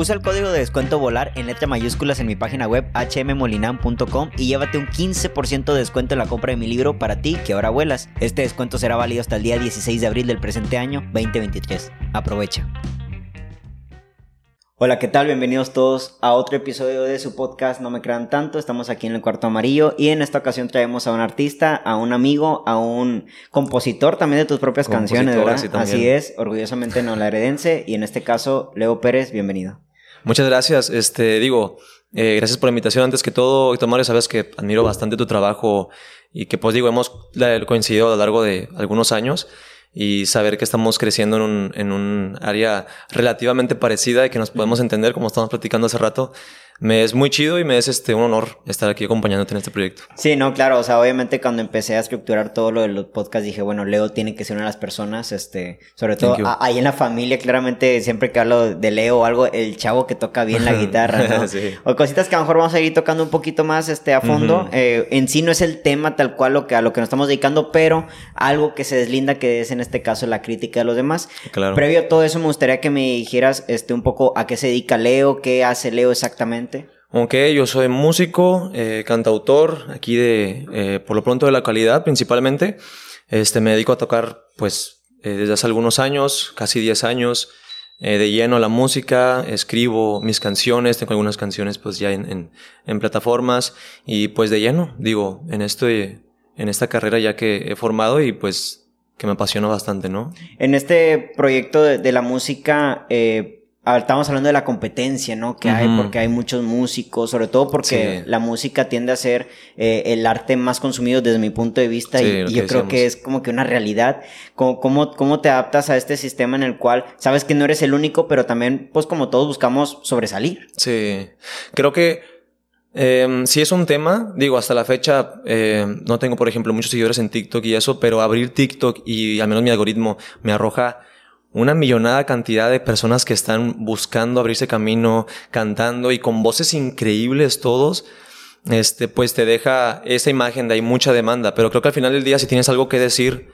Usa el código de descuento VOLAR en letra mayúsculas en mi página web hmmolinam.com y llévate un 15% de descuento en la compra de mi libro para ti que ahora vuelas. Este descuento será válido hasta el día 16 de abril del presente año 2023. Aprovecha. Hola, ¿qué tal? Bienvenidos todos a otro episodio de su podcast No me crean tanto. Estamos aquí en el cuarto amarillo y en esta ocasión traemos a un artista, a un amigo, a un compositor también de tus propias canciones, ¿verdad? Así es, orgullosamente no la heredense y en este caso Leo Pérez, bienvenido. Muchas gracias. Este, digo, eh, gracias por la invitación. Antes que todo, Héctor Mario, sabes que admiro bastante tu trabajo y que, pues digo, hemos coincidido a lo largo de algunos años y saber que estamos creciendo en un, en un área relativamente parecida y que nos podemos entender, como estamos platicando hace rato, me es muy chido y me es este, un honor estar aquí acompañándote en este proyecto. Sí, no, claro, o sea, obviamente cuando empecé a estructurar todo lo de los podcasts dije, bueno, Leo tiene que ser una de las personas, este, sobre todo ahí en la familia, claramente siempre que hablo de Leo o algo, el chavo que toca bien la guitarra, ¿no? sí. O cositas que a lo mejor vamos a ir tocando un poquito más, este, a fondo. Eh, en sí no es el tema tal cual lo que, a lo que nos estamos dedicando, pero algo que se deslinda que es en este caso la crítica de los demás. Claro. Previo a todo eso me gustaría que me dijeras, este, un poco a qué se dedica Leo, qué hace Leo exactamente. Ok, yo soy músico, eh, cantautor, aquí de, eh, por lo pronto de la calidad principalmente. Este, me dedico a tocar, pues, eh, desde hace algunos años, casi 10 años, de lleno a la música, escribo mis canciones, tengo algunas canciones pues ya en, en, plataformas y pues de lleno, digo, en, esto, en esta carrera ya que he formado y pues que me apasiona bastante, ¿no? En este proyecto de, de la música, eh, estamos hablando de la competencia, ¿no? Que hay, porque hay muchos músicos, sobre todo porque la música tiende a ser eh, el arte más consumido desde mi punto de vista y, yo creo que es como que una realidad. ¿Cómo, cómo, te adaptas a este sistema en el cual sabes que no eres el único, pero también, pues como todos buscamos sobresalir? Sí, creo que eh, sí es un tema, digo, hasta la fecha eh, no tengo, por ejemplo, muchos seguidores en TikTok y eso, pero abrir TikTok y al menos mi algoritmo me arroja una millonada cantidad de personas que están buscando abrirse camino, cantando y con voces increíbles todos, este, pues te deja esa imagen de hay mucha demanda. Pero creo que al final del día, si tienes algo que decir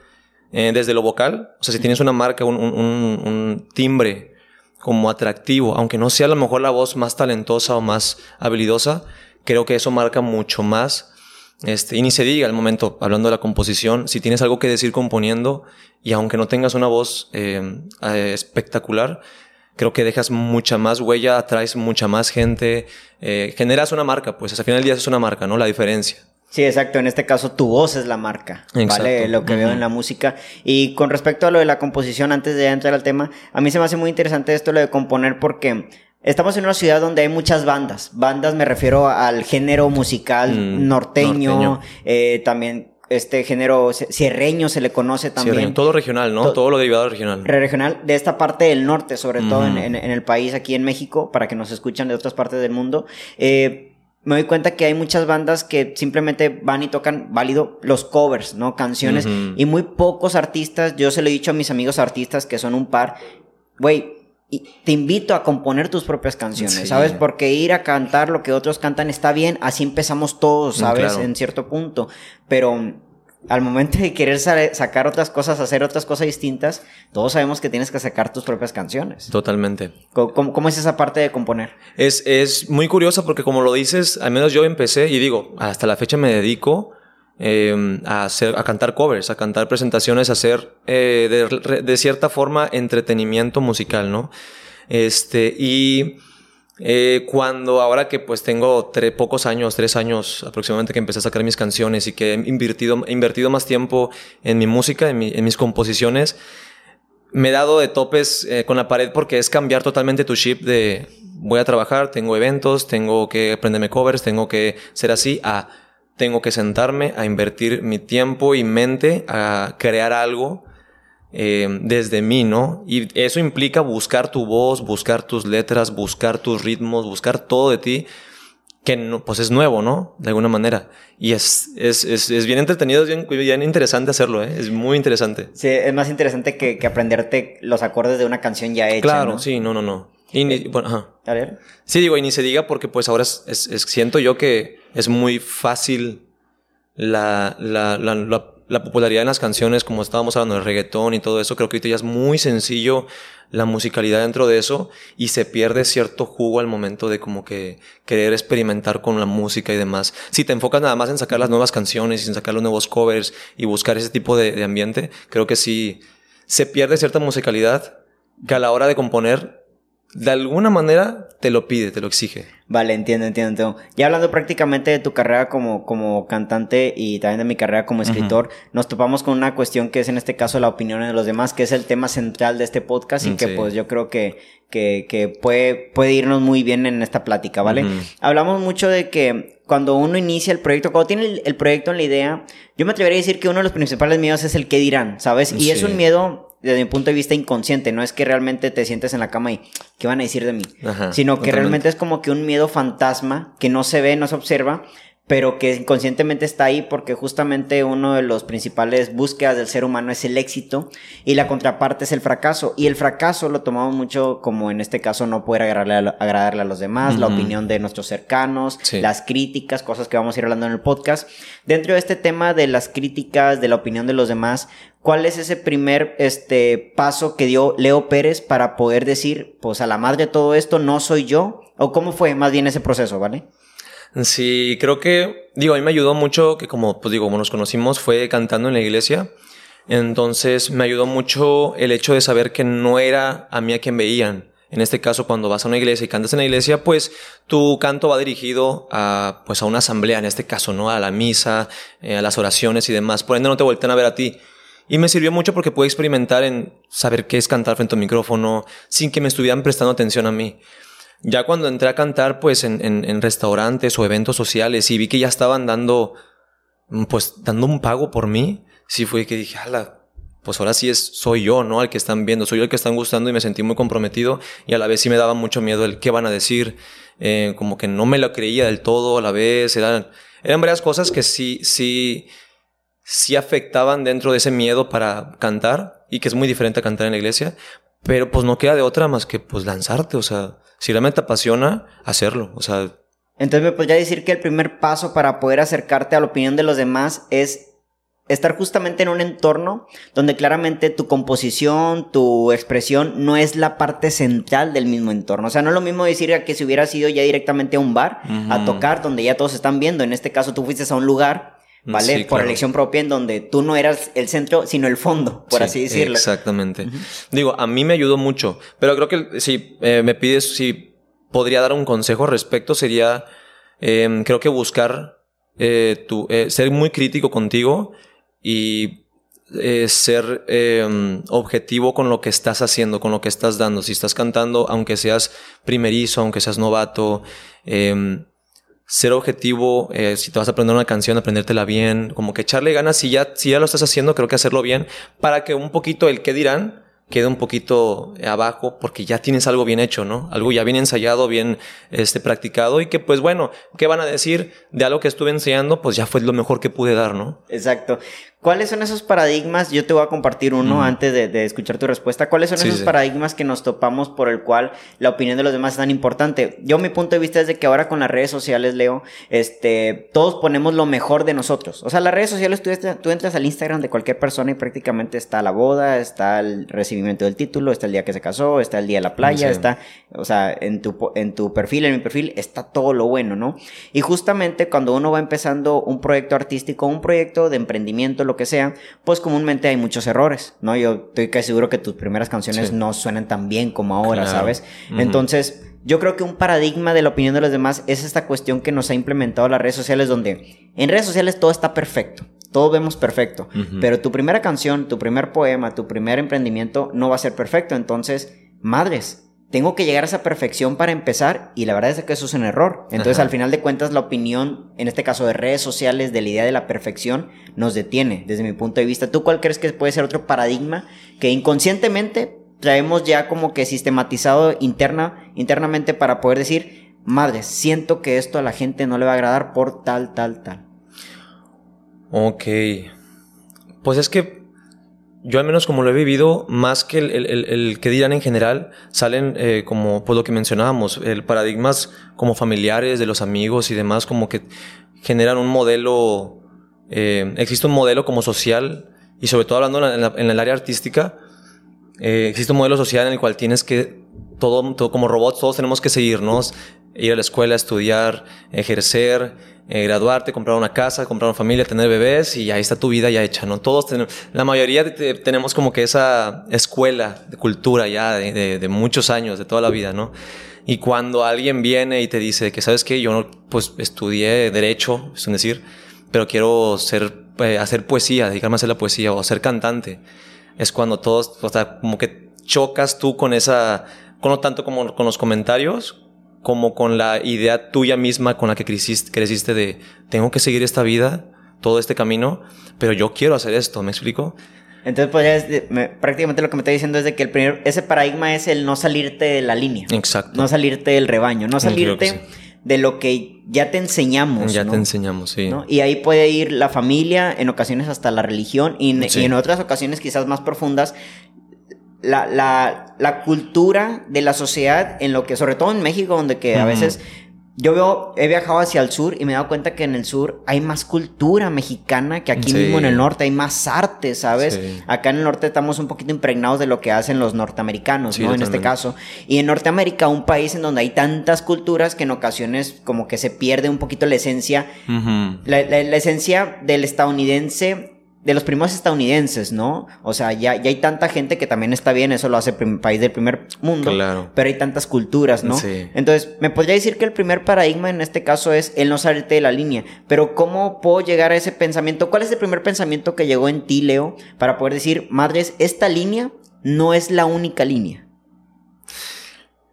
eh, desde lo vocal, o sea, si tienes una marca, un, un, un, timbre como atractivo, aunque no sea a lo mejor la voz más talentosa o más habilidosa, creo que eso marca mucho más este, y ni se diga al momento, hablando de la composición, si tienes algo que decir componiendo y aunque no tengas una voz eh, eh, espectacular, creo que dejas mucha más huella, atraes mucha más gente, eh, generas una marca, pues al final del día es una marca, ¿no? La diferencia. Sí, exacto. En este caso, tu voz es la marca, ¿vale? Lo que veo en la música. Y con respecto a lo de la composición, antes de entrar al tema, a mí se me hace muy interesante esto, lo de componer, porque Estamos en una ciudad donde hay muchas bandas. Bandas me refiero al género musical mm, norteño, Eh, también este género sierreño se le conoce también. todo regional, ¿no? todo lo derivado regional. Regional, de esta parte del norte, sobre todo en, en, el país, aquí en México, para que nos escuchen de otras partes del mundo. Eh, me doy cuenta que hay muchas bandas que simplemente van y tocan válido los covers, ¿no? Canciones. Y muy pocos artistas, yo se lo he dicho a mis amigos artistas que son un par, güey, y te invito a componer tus propias canciones, ¿sabes? Porque ir a cantar lo que otros cantan está bien, así empezamos todos, mm, ¿sabes? En cierto punto. Pero al momento de querer sacar otras cosas, hacer otras cosas distintas, todos sabemos que tienes que sacar tus propias canciones. Totalmente. ¿Cómo, es esa parte de componer? Es, es muy curiosa porque como lo dices, al menos yo empecé y digo, hasta la fecha me dedico Em, a, hacer, a cantar covers, a cantar presentaciones, a hacer eh, de, cierta forma entretenimiento musical, ¿no? Este, y eh, cuando ahora que pues tengo pocos años, tres años aproximadamente que empecé a sacar mis canciones y que he invertido, invertido más tiempo en mi música, en mis composiciones, me he dado de topes eh, con la pared porque es cambiar totalmente tu chip de voy a trabajar, tengo eventos, tengo que aprenderme covers, tengo que ser así, a tengo que sentarme a invertir mi tiempo y mente a crear algo eh, desde mí, ¿no? Y eso implica buscar tu voz, buscar tus letras, buscar tus ritmos, buscar todo de ti, que no, pues es nuevo, ¿no? De alguna manera. Y es, es, es, es bien entretenido, es bien, bien, interesante hacerlo, ¿eh? Es muy interesante. Sí, es más interesante que, que aprenderte los acordes de una canción ya hecha. Claro, sí, no, no, no. Y bueno, ajá. A ver. Sí, digo, y ni se diga porque pues ahora es, siento yo que es muy fácil la, la, la, la popularidad en las canciones, como estábamos hablando del reggaetón y todo eso, creo que ahorita ya es muy sencillo la musicalidad dentro de eso y se pierde cierto jugo al momento de como que querer experimentar con la música y demás. Si te enfocas nada más en sacar las nuevas canciones, y en sacar los nuevos covers y buscar ese tipo de, de ambiente, creo que sí se pierde cierta musicalidad que a la hora de componer de alguna manera te lo pide, te lo exige. Vale, entiendo, entiendo, entiendo. Ya hablando prácticamente de tu carrera como, como cantante y también de mi carrera como escritor, nos topamos con una cuestión que es en este caso la opinión de los demás, que es el tema central de este podcast y que pues yo creo que, que, que, puede, puede irnos muy bien en esta plática, ¿vale? Hablamos mucho de que cuando uno inicia el proyecto, cuando tiene el, el, proyecto en la idea, yo me atrevería a decir que uno de los principales miedos es el qué dirán, ¿sabes? Y es un miedo desde mi punto de vista inconsciente, no es que realmente te sientes en la cama y ¿qué van a decir de mí? Sino que realmente es como que un miedo fantasma que no se ve, no se observa, pero que inconscientemente está ahí porque justamente uno de los principales búsquedas del ser humano es el éxito y la contraparte es el fracaso. Y el fracaso lo tomamos mucho como en este caso no poder agradarle a, agradarle a los demás, la opinión de nuestros cercanos, las críticas, cosas que vamos a ir hablando en el podcast. Dentro de este tema de las críticas, de la opinión de los demás, ¿cuál es ese primer este, paso que dio Leo Pérez para poder decir, pues a la madre de todo esto no soy yo? ¿O cómo fue más bien ese proceso, vale? Sí, creo que, digo, a mí me ayudó mucho que como, pues digo, como nos conocimos fue cantando en la iglesia. Entonces me ayudó mucho el hecho de saber que no era a mí a quien veían. En este caso, cuando vas a una iglesia y cantas en la iglesia, pues tu canto va dirigido a, pues a una asamblea, en este caso, ¿no? A la misa, eh, a las oraciones y demás. Por ende, no te voltean a ver a ti. Y me sirvió mucho porque pude experimentar en saber qué es cantar frente a un micrófono sin que me estuvieran prestando atención a mí. Ya cuando entré a cantar, pues en, en, restaurantes o eventos sociales y vi que ya estaban dando, mm, pues dando un pago por mí, sí fue que dije, ala, pues ahora sí es, soy yo, ¿no? Al que están viendo, soy yo el que están gustando y me sentí muy comprometido y a la vez sí me daba mucho miedo el qué van a decir, eh, como que no me lo creía del todo a la vez, eran, eran varias cosas que sí, sí, sí afectaban dentro de ese miedo para cantar y que es muy diferente a cantar en la iglesia, pero pues no queda de otra más que pues lanzarte, o sea, si realmente te apasiona, hacerlo. O sea. Entonces me podría decir que el primer paso para poder acercarte a la opinión de los demás es estar justamente en un entorno donde claramente tu composición, tu expresión no es la parte central del mismo entorno. O sea, no es lo mismo decir que si hubieras ido ya directamente a un bar a tocar donde ya todos están viendo. En este caso tú fuiste a un lugar ¿vale? por elección propia en donde tú no eras el centro, sino el fondo, por así decirlo. Exactamente. Digo, a mí me ayudó mucho, pero creo que si eh, me pides si podría dar un consejo al respecto, sería, em, creo que buscar eh, tu, eh, ser muy crítico contigo y ser em, objetivo con lo que estás haciendo, con lo que estás dando. Si estás cantando, aunque seas primerizo, aunque seas novato, eh, ser objetivo, eh, si te vas a aprender una canción, aprendértela bien, como que echarle ganas, si ya, si ya lo estás haciendo, creo que hacerlo bien, para que un poquito el qué dirán quede un poquito abajo, porque ya tienes algo bien hecho, ¿no? Algo ya bien ensayado, bien este, practicado, y que pues bueno, ¿qué van a decir de algo que estuve enseñando? Pues ya fue lo mejor que pude dar, ¿no? Exacto. ¿Cuáles son esos paradigmas? Yo te voy a compartir uno antes de, escuchar tu respuesta. ¿Cuáles son esos paradigmas que nos topamos por el cual la opinión de los demás es tan importante? Yo mi punto de vista es de que ahora con las redes sociales, Leo, este, todos ponemos lo mejor de nosotros. O sea, las redes sociales, tú, tú entras al Instagram de cualquier persona y prácticamente está la boda, está el recibimiento del título, está el día que se casó, está el día de la playa, está, o sea, en tu, en tu perfil, en mi perfil, está todo lo bueno, ¿no? Y justamente cuando uno va empezando un proyecto artístico, un proyecto de emprendimiento, lo que sea, pues comúnmente hay muchos errores, ¿no? Yo estoy casi seguro que tus primeras canciones no suenan tan bien como ahora, ¿sabes? Entonces, yo creo que un paradigma de la opinión de los demás es esta cuestión que nos ha implementado las redes sociales, donde en redes sociales todo está perfecto, todo vemos perfecto, pero tu primera canción, tu primer poema, tu primer emprendimiento no va a ser perfecto, entonces, madres, tengo que llegar a esa perfección para empezar y la verdad es que eso es un error. Entonces al final de cuentas la opinión, en este caso de redes sociales, de la idea de la perfección, nos detiene desde mi punto de vista. ¿Tú cuál crees que puede ser otro paradigma que inconscientemente traemos ya como que sistematizado interna, internamente para poder decir, madre, siento que esto a la gente no le va a agradar por tal, tal, tal? Ok. Pues es que yo al menos como lo he vivido, más que el, que dirán en general, salen eh, como pues lo que mencionábamos, el paradigmas como familiares de los amigos y demás, como que generan un modelo eh, existe un modelo como social, y sobre todo hablando en, el área artística, eh, existe un modelo social en el cual tienes que, todo, todo, como robots, todos tenemos que seguirnos, ir a la escuela, estudiar, ejercer, eh, graduarte, comprar una casa, comprar una familia, tener bebés y ahí está tu vida ya hecha, ¿no? Todos tenemos, la mayoría tenemos como que esa escuela de cultura ya de, de, muchos años, de toda la vida, ¿no? Y cuando alguien viene y te dice que, ¿sabes qué? Yo pues estudié derecho, es decir, pero quiero ser, eh, hacer poesía, dedicarme a hacer la poesía o ser cantante, es cuando todos, o sea, como que chocas tú con esa, con no tanto como con los comentarios, como con la idea tuya misma con la que creciste, creciste de tengo que seguir esta vida, todo este camino, pero yo quiero hacer esto, ¿me explico? Entonces, pues, prácticamente lo que me está diciendo es de que el primer, ese paradigma es el no salirte de la línea. Exacto. No salirte del rebaño, no salirte de lo que ya te enseñamos. Ya te enseñamos, sí. Y ahí puede ir la familia, en ocasiones hasta la religión, y en otras ocasiones quizás más profundas, la, la, la, cultura de la sociedad en lo que, sobre todo en México, donde que a veces yo veo, he viajado hacia el sur y me he dado cuenta que en el sur hay más cultura mexicana que aquí mismo en el norte, hay más arte, ¿sabes? Acá en el norte estamos un poquito impregnados de lo que hacen los norteamericanos, ¿no? En este caso. Y en Norteamérica, un país en donde hay tantas culturas que en ocasiones como que se pierde un poquito la esencia, la, la esencia del estadounidense de los primeros estadounidenses, ¿no? O sea, ya, ya hay tanta gente que también está bien, eso lo hace el país del primer mundo, claro. pero hay tantas culturas, ¿no? Sí. Entonces, me podría decir que el primer paradigma en este caso es el no salirte de la línea, pero ¿cómo puedo llegar a ese pensamiento? ¿Cuál es el primer pensamiento que llegó en ti, Leo, para poder decir, madres, esta línea no es la única línea?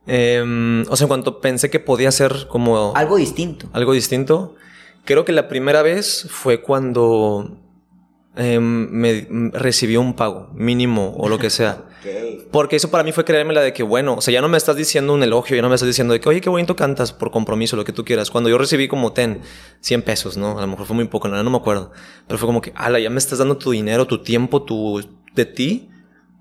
Em, o sea, en cuanto pensé que podía ser como... Algo distinto. Algo distinto. Creo que la primera vez fue cuando Em, me recibió un pago mínimo o lo que sea. Porque eso para mí fue creerme la de que, bueno, o sea, ya no me estás diciendo un elogio, ya no me estás diciendo de que, oye, qué bonito cantas por compromiso, lo que tú quieras. Cuando yo recibí como ten, 100 pesos, ¿no? A lo mejor fue muy poco, no, no me acuerdo. Pero fue como que, ala, ya me estás dando tu dinero, tu tiempo, tu, de ti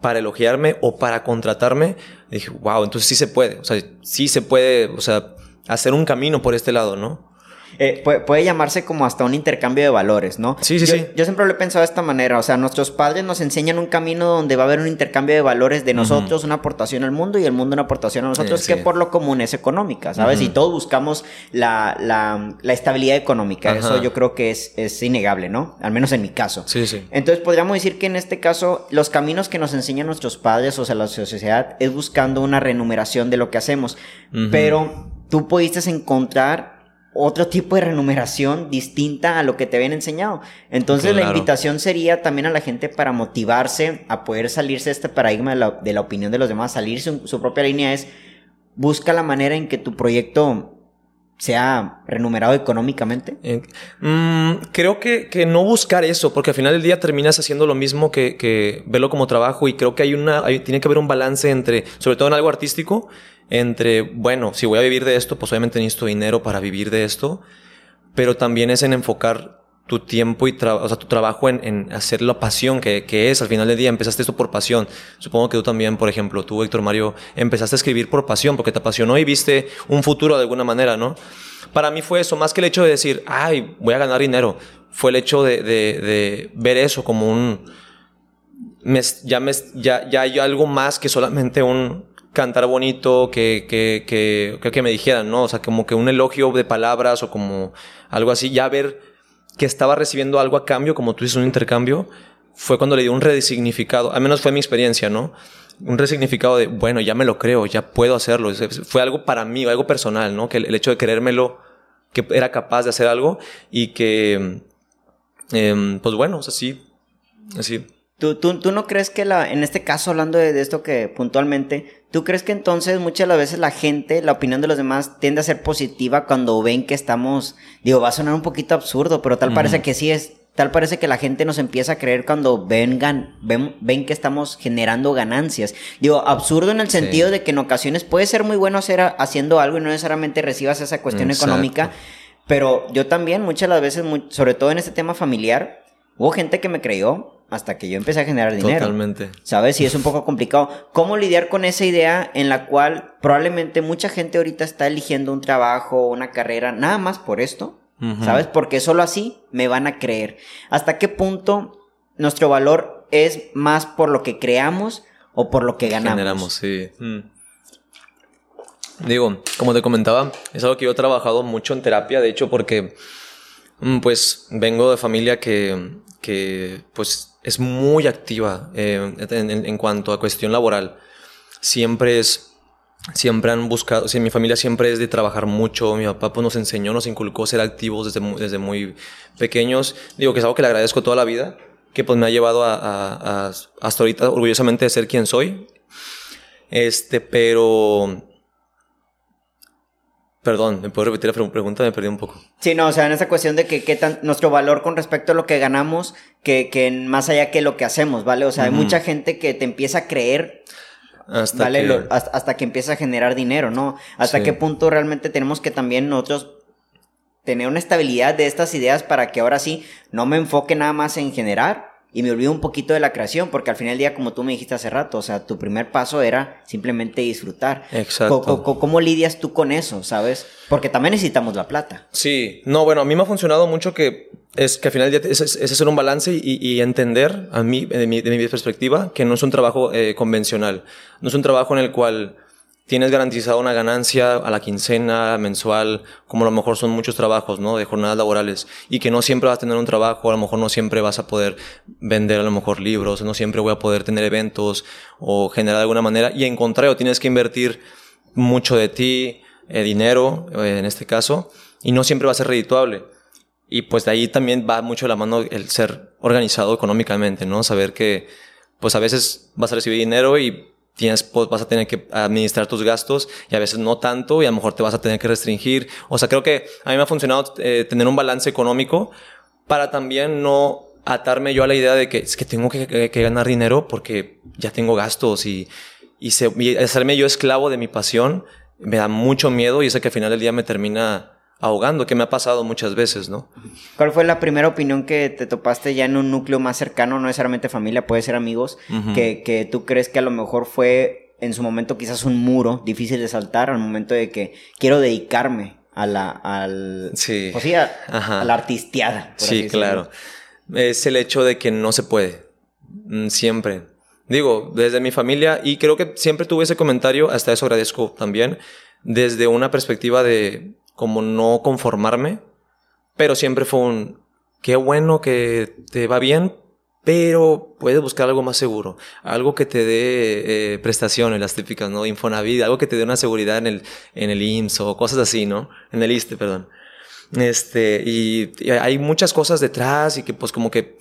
para elogiarme o para contratarme. Y dije, wow, entonces sí se puede. O sea, sí se puede, o sea, hacer un camino por este lado, ¿no? Eh, puede, llamarse como hasta un intercambio de valores, ¿no? Sí, sí, sí. Yo siempre lo he pensado de esta manera, o sea, nuestros padres nos enseñan un camino donde va a haber un intercambio de valores de nosotros, una aportación al mundo y el mundo una aportación a nosotros, que por lo común es económica, ¿sabes? Y todos buscamos la, la, la estabilidad económica, eso yo creo que es, es innegable, ¿no? Al menos en mi caso. Sí, sí. Entonces podríamos decir que en este caso los caminos que nos enseñan nuestros padres, o sea, la sociedad, es buscando una renumeración de lo que hacemos, pero tú pudiste encontrar otro tipo de remuneración distinta a lo que te habían enseñado. Entonces la invitación sería también a la gente para motivarse a poder salirse de este paradigma de la, opinión de los demás, salirse su, su propia línea es busca la manera en que tu proyecto sea remunerado económicamente? Mm, creo que, que, no buscar eso, porque al final del día terminas haciendo lo mismo que, que verlo como trabajo y creo que hay una, tiene que haber un balance entre, sobre todo en algo artístico, entre, bueno, si voy a vivir de esto, pues obviamente necesito dinero para vivir de esto, pero también es en enfocar tu tiempo y o sea, tu trabajo en, en hacer la pasión que, que, es al final del día. Empezaste esto por pasión. Supongo que tú también, por ejemplo, tú, Héctor Mario, empezaste a escribir por pasión, porque te apasionó y viste un futuro de alguna manera, ¿no? Para mí fue eso, más que el hecho de decir, ay, voy a ganar dinero. Fue el hecho de, de, ver eso como un... Me, ya, ya, ya hay algo más que solamente un, cantar bonito, que, que, que, que, me dijeran, ¿no? O sea, como que un elogio de palabras o como algo así, ya ver que estaba recibiendo algo a cambio, como tú dices, un intercambio, fue cuando le dio un resignificado, al menos fue mi experiencia, ¿no? Un resignificado de, bueno, ya me lo creo, ya puedo hacerlo. Fue algo para mí, algo personal, ¿no? Que el, hecho de creérmelo, que era capaz de hacer algo y que, em, pues bueno, o sea, sí, así. ¿Tú, tú, tú no crees que la, en este caso, hablando de, de esto que puntualmente, ¿Tú crees que entonces muchas de las veces la gente, la opinión de los demás tiende a ser positiva cuando ven que estamos, digo, va a sonar un poquito absurdo, pero tal parece que sí es, tal parece que la gente nos empieza a creer cuando vengan, ven, ven que estamos generando ganancias. Digo, absurdo en el sentido de que en ocasiones puede ser muy bueno hacer haciendo algo y no necesariamente recibas esa cuestión económica, pero yo también muchas de las veces, sobre todo en este tema familiar, hubo gente que me creyó hasta que yo empecé a generar dinero. Totalmente. ¿Sabes? Y es un poco complicado. ¿Cómo lidiar con esa idea en la cual probablemente mucha gente ahorita está eligiendo un trabajo, una carrera, nada más por esto? ¿sabes? Porque solo así me van a creer. ¿Hasta qué punto nuestro valor es más por lo que creamos o por lo que ganamos? Generamos, sí. Mm. Digo, como te comentaba, es algo que yo he trabajado mucho en terapia, de hecho, porque mm, pues vengo de familia que, que pues es muy activa eh, en, cuanto a cuestión laboral. Siempre es siempre han buscado, o sea, mi familia siempre es de trabajar mucho, mi papá pues, nos enseñó, nos inculcó ser activos desde desde muy pequeños. Digo que es algo que le agradezco toda la vida, que pues me ha llevado a, a, a hasta ahorita orgullosamente de ser quien soy. Este, pero Perdón, ¿me puedo repetir la pregunta? Me perdí un poco. Sí, no, o sea, en esa cuestión de que qué tan nuestro valor con respecto a lo que ganamos, que, que más allá que lo que hacemos, ¿vale? O sea, hay mucha gente que te empieza a creer hasta, que... hasta, que empieza a generar dinero, ¿no? Hasta qué punto realmente tenemos que también nosotros tener una estabilidad de estas ideas para que ahora sí no me enfoque nada más en generar, y me olvido un poquito de la creación, porque al final del día, como tú me dijiste hace rato, o sea, tu primer paso era simplemente disfrutar. Exacto. ¿Cómo, lidias tú con eso, sabes? Porque también necesitamos la plata. Sí, no, bueno, a mí me ha funcionado mucho que es que al final del día es, hacer un balance y, entender, a mí, de mi, de mi perspectiva, que no es un trabajo eh, convencional. No es un trabajo en el cual tienes garantizado una ganancia a la quincena, mensual, como a lo mejor son muchos trabajos, ¿no? De jornadas laborales. Y que no siempre vas a tener un trabajo, a lo mejor no siempre vas a poder vender a lo mejor libros, no siempre voy a poder tener eventos o generar de alguna manera. Y en contrario, tienes que invertir mucho de ti, eh, dinero, eh, en este caso, y no siempre va a ser redituable. Y pues de ahí también va mucho la mano el ser organizado económicamente, ¿no? Saber que, pues a veces vas a recibir dinero y tienes, pues, vas a tener que administrar tus gastos y a veces no tanto y a lo mejor te vas a tener que restringir. O sea, creo que a mí me ha funcionado eh, tener un balance económico para también no atarme yo a la idea de que es que tengo que, ganar dinero porque ya tengo gastos y, y, se, y hacerme yo esclavo de mi pasión me da mucho miedo y sé que al final del día me termina ahogando, que me ha pasado muchas veces, ¿no? ¿Cuál fue la primera opinión que te topaste ya en un núcleo más cercano, no necesariamente familia, puede ser amigos, que, que tú crees que a lo mejor fue en su momento quizás un muro difícil de saltar al momento de que quiero dedicarme a la, al, sí. Pues sí, a, la artisteada. sí, claro. Es el hecho de que no se puede. Mm, siempre. Digo, desde mi familia, y creo que siempre tuve ese comentario, hasta eso agradezco también, desde una perspectiva de, como no conformarme, pero siempre fue un, qué bueno que te va bien, pero puedes buscar algo más seguro, algo que te dé eh, prestaciones, las típicas, ¿no? Infonavit, algo que te dé una seguridad en el, en el IMSS o cosas así, ¿no? En el ISTE, perdón. Este, y, hay muchas cosas detrás y que pues como que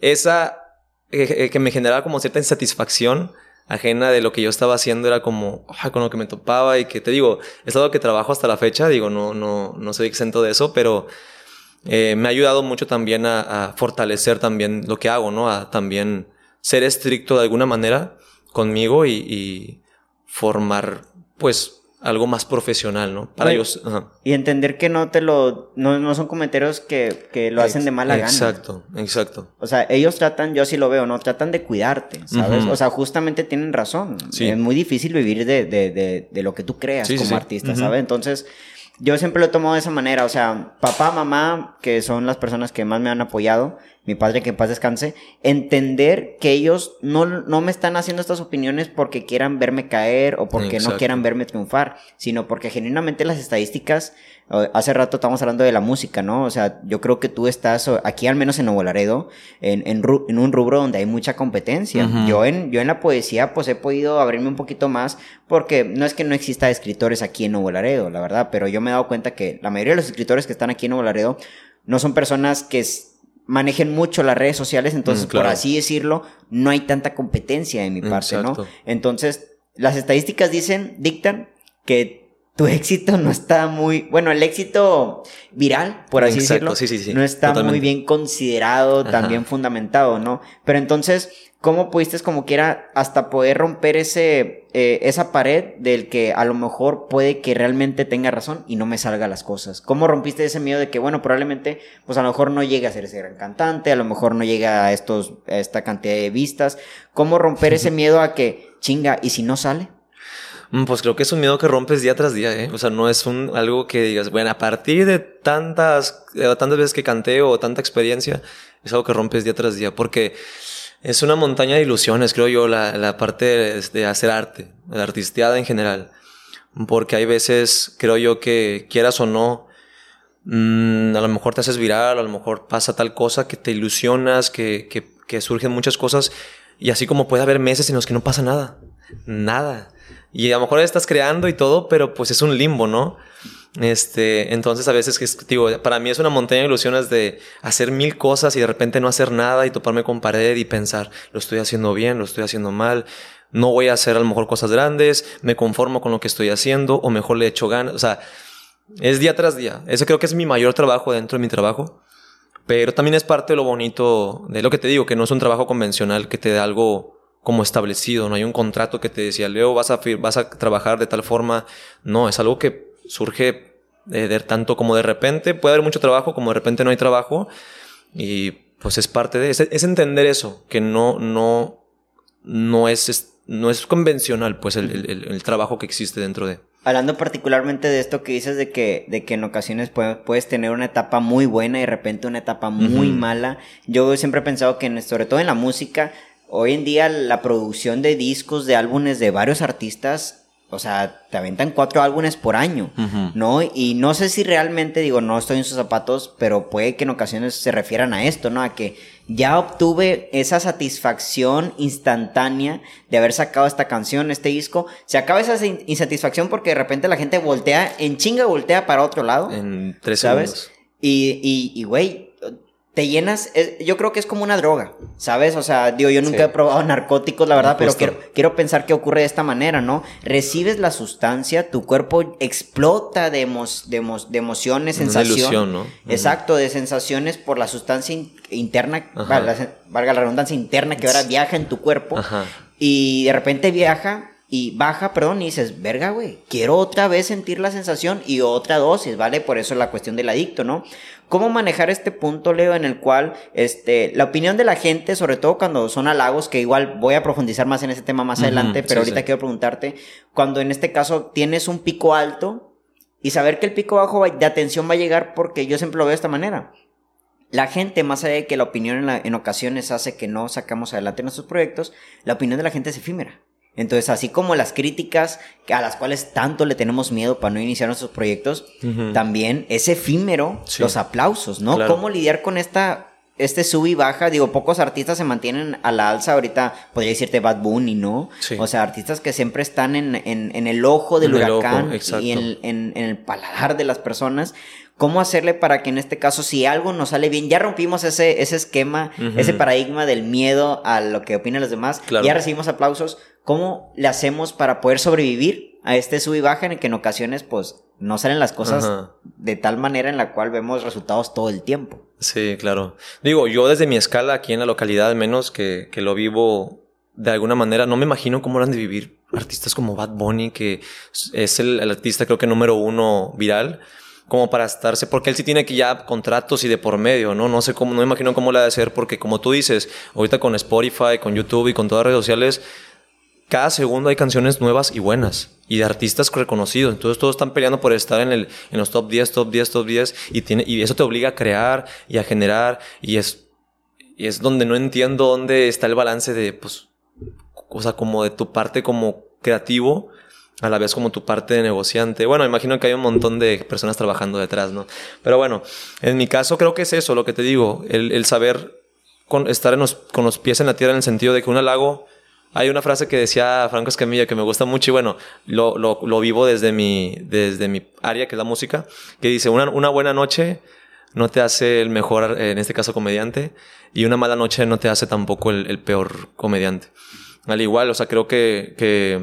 esa, eh, eh, que me generaba como cierta insatisfacción ajena de lo que yo estaba haciendo era como con lo que me topaba y que te digo, es algo que trabajo hasta la fecha, digo, no, no, no soy exento de eso, pero eh, me ha ayudado mucho también a, fortalecer también lo que hago, ¿no? A también ser estricto de alguna manera conmigo y formar, pues, algo más profesional, ¿no? Para ellos. Y entender que no te lo. No, son comentarios que, que lo hacen de mala gana. Exacto, exacto. O sea, ellos tratan, yo sí lo veo, ¿no? Tratan de cuidarte, ¿sabes? O sea, justamente tienen razón. Es muy difícil vivir de, de, de, de lo que tú creas como artista, ¿sabes? Entonces. Yo siempre lo he tomado de esa manera, o sea, papá, mamá, que son las personas que más me han apoyado, mi padre que en paz descanse, entender que ellos no, no me están haciendo estas opiniones porque quieran verme caer o porque no quieran verme triunfar, sino porque genuinamente las estadísticas, hace rato estamos hablando de la música, ¿no? O sea, yo creo que tú estás aquí al menos en Nuevo Laredo, en, en, en un rubro donde hay mucha competencia. Yo, en, yo en la poesía pues he podido abrirme un poquito más porque no es que no exista escritores aquí en Nuevo Laredo, la verdad, pero yo me he dado cuenta que la mayoría de los escritores que están aquí en Nuevo Laredo no son personas que manejen mucho las redes sociales, entonces, mm, por así decirlo, no hay tanta competencia de mi parte, ¿no? Entonces, las estadísticas dicen, dictan que tu éxito no está muy, bueno, el éxito viral, por así decirlo, no está muy bien considerado, también fundamentado, ¿no? Pero entonces, ¿cómo pudiste como quiera hasta poder romper ese, eh, esa pared del que a lo mejor puede que realmente tenga razón y no me salga las cosas? ¿Cómo rompiste ese miedo de que, bueno, probablemente, pues a lo mejor no llegue a ser ese gran cantante, a lo mejor no llega a estos, esta cantidad de vistas? ¿Cómo romper ese miedo a que, chinga, ¿y si no sale? Mm, pues creo que es un miedo que rompes día tras día, ¿eh? O sea, no es algo que digas, bueno, a partir de tantas, tantas veces que canté o tanta experiencia, es algo que rompes día tras día, porque es una montaña de ilusiones, creo yo, la, la parte de, hacer arte, la artisteada en general. Porque hay veces, creo yo, que quieras o no, mm, a lo mejor te haces viral, a lo mejor pasa tal cosa que te ilusionas, que, que surgen muchas cosas, y así como puede haber meses en los que no pasa nada, nada. Y a lo mejor estás creando y todo, pero pues es un limbo, ¿no? Este, entonces a veces, que digo, para mí es una montaña de ilusiones de hacer mil cosas y de repente no hacer nada y toparme con pared y pensar, lo estoy haciendo bien, lo estoy haciendo mal, no voy a hacer a lo mejor cosas grandes, me conformo con lo que estoy haciendo o mejor le echo ganas, o sea, es día tras día. Ese creo que es mi mayor trabajo dentro de mi trabajo, pero también es parte de lo bonito de lo que te digo, que no es un trabajo convencional que te da algo como establecido, no hay un contrato que te decía, Leo, vas a, vas a trabajar de tal forma, no, es algo que surge de, tanto como de repente, puede haber mucho trabajo, como de repente no hay trabajo, y pues es parte de, es, es entender eso, que no, no, no es, no es convencional, pues el, el, el, trabajo que existe dentro de. Hablando particularmente de esto que dices de que, de que en ocasiones puedes, tener una etapa muy buena y de repente una etapa muy mala. Yo siempre he pensado que sobre todo en la música, hoy en día la producción de discos, de álbumes de varios artistas o sea, te aventan cuatro álbumes por año, ¿no? Y no sé si realmente, digo, no estoy en sus zapatos, pero puede que en ocasiones se refieran a esto, ¿no? A que ya obtuve esa satisfacción instantánea de haber sacado esta canción, este disco. Se acaba esa insatisfacción porque de repente la gente voltea, en chinga voltea para otro lado. En tres ¿sabes? segundos. Y, y, güey, te llenas, yo creo que es como una droga, ¿sabes? O sea, digo, yo nunca he probado narcóticos, la verdad, pero quiero, quiero pensar que ocurre de esta manera, ¿no? Recibes la sustancia, tu cuerpo explota de, de, de emociones, sensaciones. ¿no? Exacto, de sensaciones por la sustancia interna, valga, la redundancia interna que ahora viaja en tu cuerpo. Y de repente viaja y baja, perdón, y dices, verga, güey, quiero otra vez sentir la sensación y otra dosis, ¿vale? Por eso es la cuestión del adicto, ¿no? ¿Cómo manejar este punto, Leo, en el cual este, la opinión de la gente, sobre todo cuando son halagos, que igual voy a profundizar más en ese tema más adelante, pero ahorita quiero preguntarte, cuando en este caso tienes un pico alto y saber que el pico bajo de atención va a llegar porque yo siempre lo veo de esta manera. La gente, más allá de que la opinión en, en ocasiones hace que no sacamos adelante nuestros proyectos, la opinión de la gente es efímera. Entonces, así como las críticas a las cuales tanto le tenemos miedo para no iniciar nuestros proyectos, también es efímero los aplausos, ¿no? ¿Cómo lidiar con esta este sub y baja, digo, pocos artistas se mantienen a la alza. Ahorita podría decirte Bad Bunny, ¿no? O sea, artistas que siempre están en, en, el ojo del huracán y en, en, el paladar de las personas. Cómo hacerle para que en este caso, si algo nos sale bien, ya rompimos ese, ese esquema, ese paradigma del miedo a lo que opinan los demás, ya recibimos aplausos, ¿cómo le hacemos para poder sobrevivir a este sub y baja en el que en ocasiones pues no salen las cosas de tal manera en la cual vemos resultados todo el tiempo? Sí, claro. Digo, yo desde mi escala aquí en la localidad, al menos que, que lo vivo de alguna manera, no me imagino cómo eran de vivir artistas como Bad Bunny, que es el, el artista creo que número uno viral como para estarse, porque él sí tiene que ya contratos y de por medio, ¿no? No sé cómo, no me imagino cómo le ha de hacer, porque como tú dices, ahorita con Spotify, con YouTube y con todas las redes sociales, cada segundo hay canciones nuevas y buenas y de artistas reconocidos. Entonces todos están peleando por estar en, el, en los top 10, top 10, top 10 y, tiene, y eso te obliga a crear y a generar y es, y es donde no entiendo dónde está el balance de, pues, o como de tu parte como creativo a la vez como tu parte de negociante. Bueno, imagino que hay un montón de personas trabajando detrás, ¿no? Pero bueno, en mi caso creo que es eso lo que te digo, el, saber con, estar con los pies en la tierra en el sentido de que un halago... Hay una frase que decía Franco Escamilla que me gusta mucho y bueno, lo, lo, vivo desde mi, desde mi área, que es la música, que dice, una, una buena noche no te hace el mejor, en este caso, comediante, y una mala noche no te hace tampoco el, el peor comediante. Al igual, o sea, creo que, que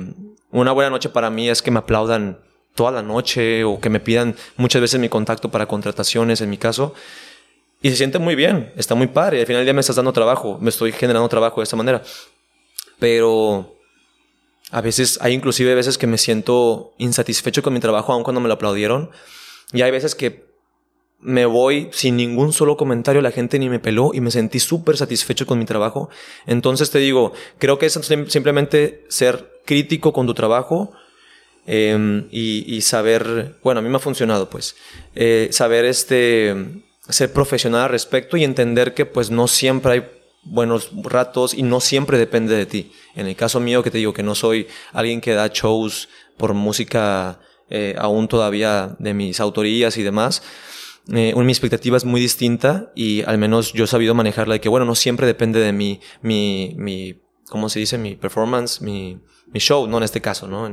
una buena noche para mí es que me aplaudan toda la noche o que me pidan muchas veces mi contacto para contrataciones, en mi caso. Y se siente muy bien, está muy padre. Al final del día me estás dando trabajo, me estoy generando trabajo de esta manera. Pero a veces, hay inclusive veces que me siento insatisfecho con mi trabajo, aun cuando me lo aplaudieron. Y hay veces que me voy sin ningún solo comentario, la gente ni me peló y me sentí súper satisfecho con mi trabajo. Entonces te digo, creo que es simplemente ser crítico con tu trabajo Em, y, saber, bueno, a mí me ha funcionado, pues, eh, saber este, ser profesional al respecto y entender que pues no siempre hay buenos ratos y no siempre depende de ti. En el caso mío, que te digo que no soy alguien que da shows por música eh, aún todavía de mis autorías y demás, eh, mi expectativa es muy distinta y al menos yo he sabido manejarla de que, bueno, no siempre depende de mi, mi, mi ¿cómo se dice? Mi performance, mi, mi show, no en este caso, ¿no?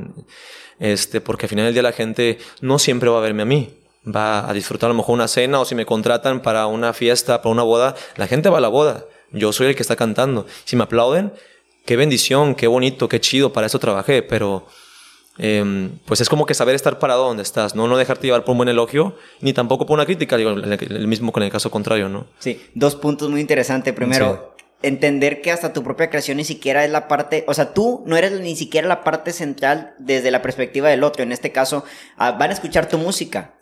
Este, porque al final del día la gente no siempre va a verme a mí. Va a disfrutar a lo mejor una cena o si me contratan para una fiesta, para una boda, la gente va a la boda. Yo soy el que está cantando. Si me aplauden, qué bendición, qué bonito, qué chido, para eso trabajé, pero Em, pues es como que saber estar parado donde estás, ¿no? No dejarte llevar por un buen elogio, ni tampoco por una crítica, digo, el mismo con el caso contrario, ¿no? Sí, dos puntos muy interesantes. Primero, entender que hasta tu propia creación ni siquiera es la parte, o sea, tú no eres ni siquiera la parte central desde la perspectiva del otro. En este caso, ah, van a escuchar tu música.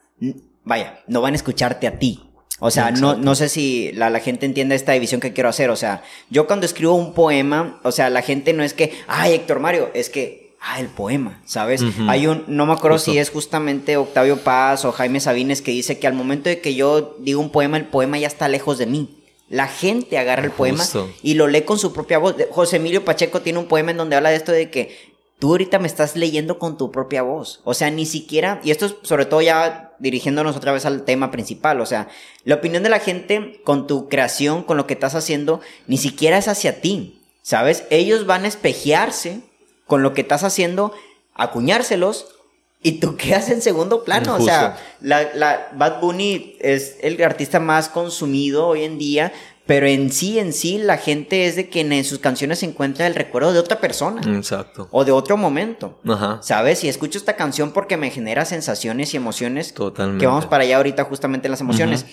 Vaya, no van a escucharte a ti. O sea, no, no sé si la, la, gente entiende esta división que quiero hacer. O sea, yo cuando escribo un poema, o sea, la gente no es que, ay, Héctor Mario, es que ah, el poema, ¿sabes? Hay un, no me acuerdo si es justamente Octavio Paz o Jaime Sabines que dice que al momento de que yo digo un poema, el poema ya está lejos de mí. La gente agarra el poema y lo lee con su propia voz. José Emilio Pacheco tiene un poema en donde habla de esto de que tú ahorita me estás leyendo con tu propia voz. O sea, ni siquiera, y esto es sobre todo ya dirigiéndonos otra vez al tema principal, o sea, la opinión de la gente con tu creación, con lo que estás haciendo, ni siquiera es hacia ti, ¿sabes? Ellos van a espejearse con lo que estás haciendo, acuñárselos y tú quedas en segundo plano. O sea, la, Bad Bunny es el artista más consumido hoy en día, pero en sí, en sí, la gente es de quien en sus canciones se encuentra el recuerdo de otra persona. Exacto. O de otro momento. Ajá. ¿Sabes? Y escucho esta canción porque me genera sensaciones y emociones. Totalmente. Que vamos para allá ahorita justamente en las emociones.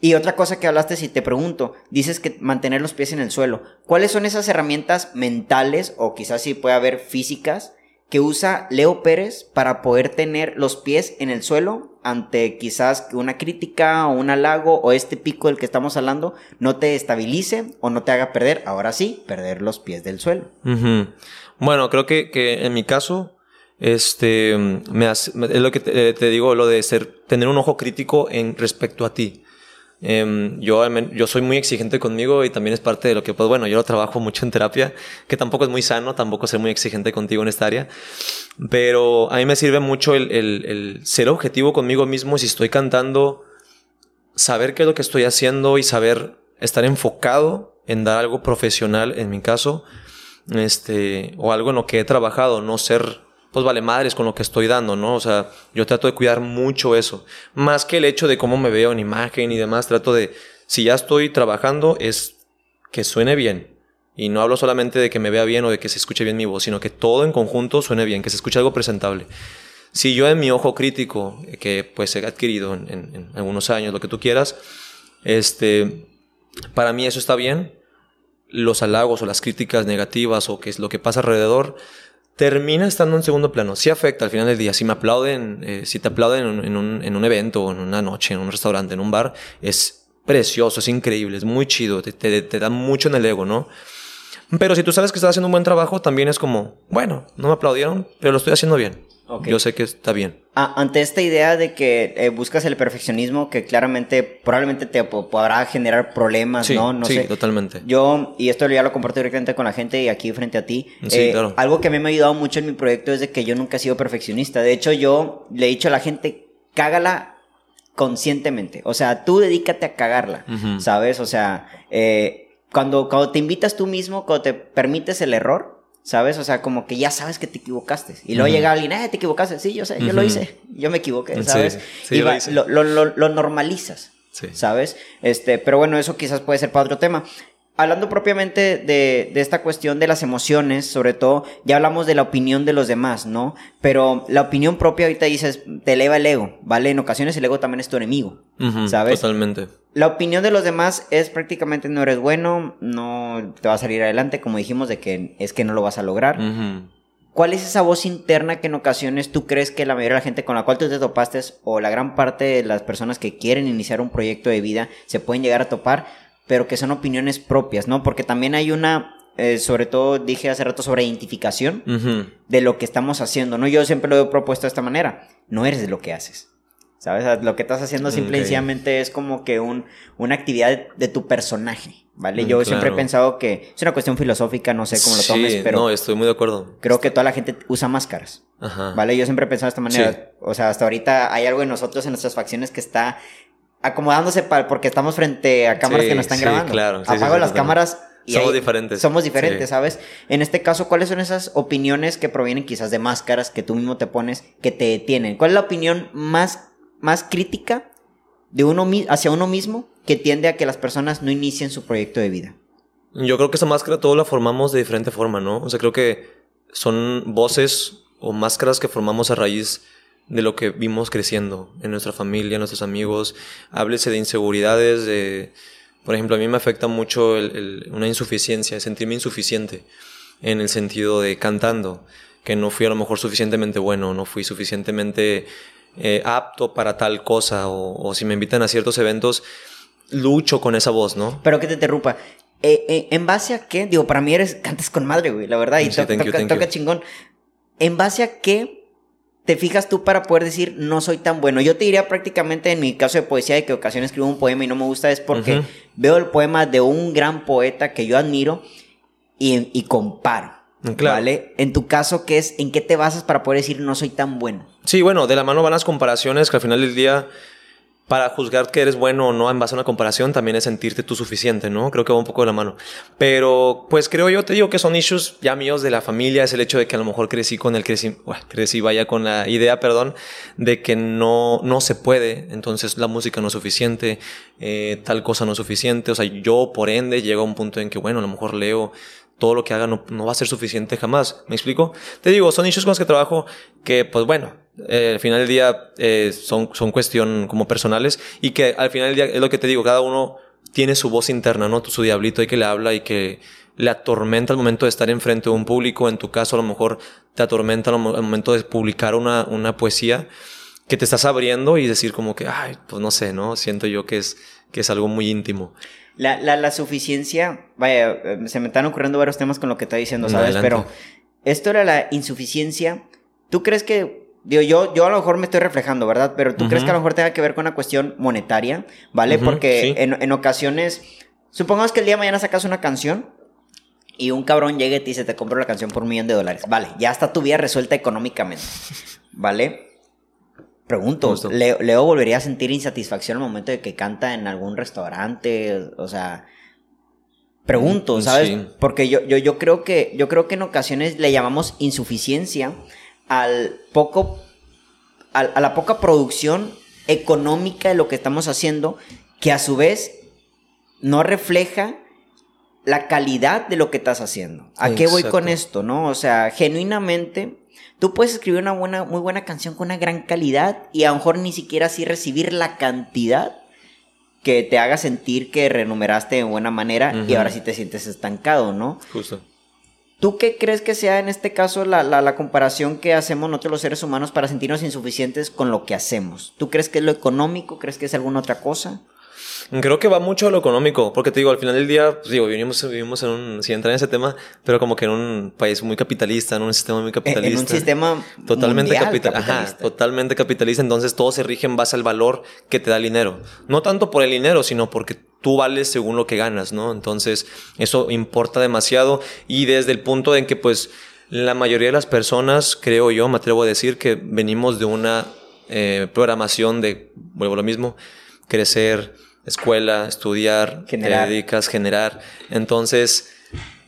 Y otra cosa que hablaste, si te pregunto, dices que mantener los pies en el suelo. ¿Cuáles son esas herramientas mentales o quizás sí puede haber físicas que usa Leo Pérez para poder tener los pies en el suelo ante quizás una crítica o un halago o este pico del que estamos hablando no te estabilice o no te haga perder, ahora sí, perder los pies del suelo? Bueno, creo que, en mi caso, este, me es lo que te, te, digo, lo de ser, tener un ojo crítico en respecto a ti. Em, yo, yo soy muy exigente conmigo y también es parte de lo que, pues bueno, yo lo trabajo mucho en terapia, que tampoco es muy sano, tampoco ser muy exigente contigo en esta área, pero a mí me sirve mucho el, el, ser objetivo conmigo mismo si estoy cantando, saber qué es lo que estoy haciendo y saber estar enfocado en dar algo profesional, en mi caso, este, o algo en lo que he trabajado, no ser pues vale madres con lo que estoy dando, ¿no? O sea, yo trato de cuidar mucho eso. Más que el hecho de cómo me veo en imagen y demás, trato de, si ya estoy trabajando, es que suene bien. Y no hablo solamente de que me vea bien o de que se escuche bien mi voz, sino que todo en conjunto suene bien, que se escuche algo presentable. Si yo en mi ojo crítico, que pues he adquirido en, en algunos años, lo que tú quieras, este, para mí eso está bien. Los halagos o las críticas negativas o que es lo que pasa alrededor, termina estando en segundo plano. Sí afecta al final del día. Si me aplauden, eh, si te aplauden en un, en un, evento, en una noche, en un restaurante, en un bar, es precioso, es increíble, es muy chido, te da mucho en el ego, ¿no? Pero si tú sabes que estás haciendo un buen trabajo, también es como, bueno, no me aplaudieron, pero lo estoy haciendo bien. Yo sé que está bien. Ah, ante esta idea de que eh, buscas el perfeccionismo, que claramente probablemente te podrá generar problemas, ¿no? no sí, totalmente. Yo, y esto ya lo comparto directamente con la gente y aquí frente a ti. Sí, eh, claro. Algo que a mí me ha ayudado mucho en mi proyecto es de que yo nunca he sido perfeccionista. De hecho, yo le he dicho a la gente, cágala conscientemente. O sea, tú dedícate a cagarla, ¿sabes? O sea, eh, cuando, cuando te invitas tú mismo, cuando te permites el error, ¿Sabes? O sea, como que ya sabes que te equivocaste. Y luego llega alguien, eh, te equivocaste. Sí, yo sé, yo lo hice. Yo me equivoqué, ¿sabes? y lo, lo, lo, lo, normalizas. ¿Sabes? Este, pero bueno, eso quizás puede ser para otro tema hablando propiamente de, de, esta cuestión de las emociones, sobre todo, ya hablamos de la opinión de los demás, ¿no? Pero la opinión propia ahorita dices, te eleva el ego, ¿vale? En ocasiones el ego también es tu enemigo, ¿sabes? Totalmente. La opinión de los demás es prácticamente no eres bueno, no te va a salir adelante, como dijimos, de que es que no lo vas a lograr. ¿Cuál es esa voz interna que en ocasiones tú crees que la mayoría de la gente con la cual tú te topaste o la gran parte de las personas que quieren iniciar un proyecto de vida se pueden llegar a topar? Pero que son opiniones propias, ¿no? Porque también hay una eh, sobre todo dije hace rato sobre identificación de lo que estamos haciendo, ¿no? Yo siempre lo he propuesto de esta manera, no eres de lo que haces. ¿Sabes? Lo que estás haciendo simplemente es como que un, una actividad de, tu personaje, ¿vale? Mm, Yo siempre he pensado que es una cuestión filosófica, no sé cómo lo tomes, pero... No, estoy muy de acuerdo. Creo que toda la gente usa máscaras, ¿vale? Yo siempre he pensado de esta manera. O sea, hasta ahorita hay algo en nosotros, en nuestras facciones, que está acomodándose para, porque estamos frente a cámaras que nos están grabando. Claro, Apago las cámaras y somos diferentes. Somos diferentes, ¿sabes? En este caso, ¿cuáles son esas opiniones que provienen quizás de máscaras que tú mismo te pones que te detienen? ¿Cuál es la opinión más más crítica de uno hacia uno mismo que tiende a que las personas no inicien su proyecto de vida. Yo creo que esa máscara todo la formamos de diferente forma, ¿no? O sea, creo que son voces o máscaras que formamos a raíz de lo que vimos creciendo en nuestra familia, nuestros amigos. Háblese de inseguridades, de... Por ejemplo, a mí me afecta mucho una insuficiencia, sentirme insuficiente en el sentido de cantando, que no fui a lo mejor suficientemente bueno, no fui suficientemente eh, apto para tal cosa o, si me invitan a ciertos eventos, lucho con esa voz, ¿no? Pero que te interrumpa. Eh, eh, ¿En base a qué? Digo, para mí eres, cantas con madre, güey, la verdad, y toca, chingón. ¿En base a qué te fijas tú para poder decir no soy tan bueno? Yo te diría prácticamente en mi caso de poesía de que ocasiones escribo un poema y no me gusta es porque veo el poema de un gran poeta que yo admiro y, y comparo. ¿Vale? En tu caso, ¿qué es? ¿En qué te basas para poder decir no soy tan bueno? Sí, bueno, de la mano van las comparaciones que al final del día, para juzgar que eres bueno o no en base a una comparación, también es sentirte tú suficiente, ¿no? Creo que va un poco de la mano. Pero, pues creo yo, te digo que son issues ya míos de la familia, es el hecho de que a lo mejor crecí con el crecí, crecí vaya con la idea, perdón, de que no, no se puede, entonces la música no es suficiente, eh, tal cosa no es suficiente, o sea, yo por ende llego a un punto en que, bueno, a lo mejor leo todo lo que haga no, va a ser suficiente jamás. ¿Me explico? Te digo, son issues con los que trabajo que, pues bueno, eh, al final del día eh, son, son cuestión como personales y que al final del día es lo que te digo, cada uno tiene su voz interna, ¿no? Su diablito y que le habla y que le atormenta al momento de estar enfrente de un público. En tu caso, a lo mejor te atormenta al momento de publicar una, una poesía que te estás abriendo y decir como que, ay, pues no sé, ¿no? Siento yo que es, que es algo muy íntimo. La, la, la, suficiencia, vaya, eh, se me están ocurriendo varios temas con lo que está diciendo, ¿sabes? Pero esto era la insuficiencia. ¿Tú crees que, digo, yo, yo a lo mejor me estoy reflejando, ¿verdad? Pero ¿tú crees que a lo mejor tenga que ver con una cuestión monetaria, ¿vale? Porque en, en, ocasiones, supongamos que el día de mañana sacas una canción y un cabrón llega y te dice, te compro la canción por un millón de dólares. Vale, ya está tu vida resuelta económicamente, ¿vale? Pregunto, Leo, volvería a sentir insatisfacción al momento de que canta en algún restaurante, o sea, pregunto, mm, ¿sabes? Porque yo, yo, yo creo que yo creo que en ocasiones le llamamos insuficiencia al poco a la poca producción económica de lo que estamos haciendo, que a su vez no refleja la calidad de lo que estás haciendo. ¿A qué voy con esto, no? O sea, genuinamente Tú puedes escribir una buena, muy buena canción con una gran calidad y a lo mejor ni siquiera así recibir la cantidad que te haga sentir que renumeraste de buena manera y ahora sí te sientes estancado, ¿no? Justo. ¿Tú qué crees que sea en este caso la, la, la, comparación que hacemos nosotros los seres humanos para sentirnos insuficientes con lo que hacemos? ¿Tú crees que es lo económico? ¿Crees que es alguna otra cosa? Creo que va mucho a lo económico, porque te digo, al final del día, pues digo, vivimos, vivimos en un, sin entrar en ese tema, pero como que en un país muy capitalista, en un sistema muy capitalista. En un sistema totalmente capitalista. Ajá, totalmente capitalista, entonces todo se rige en base al valor que te da el dinero. No tanto por el dinero, sino porque tú vales según lo que ganas, ¿no? Entonces, eso importa demasiado y desde el punto en que, pues, la mayoría de las personas, creo yo, me atrevo a decir que venimos de una eh, programación de, vuelvo a lo mismo, crecer, escuela, estudiar, generar. te dedicas, generar. Entonces,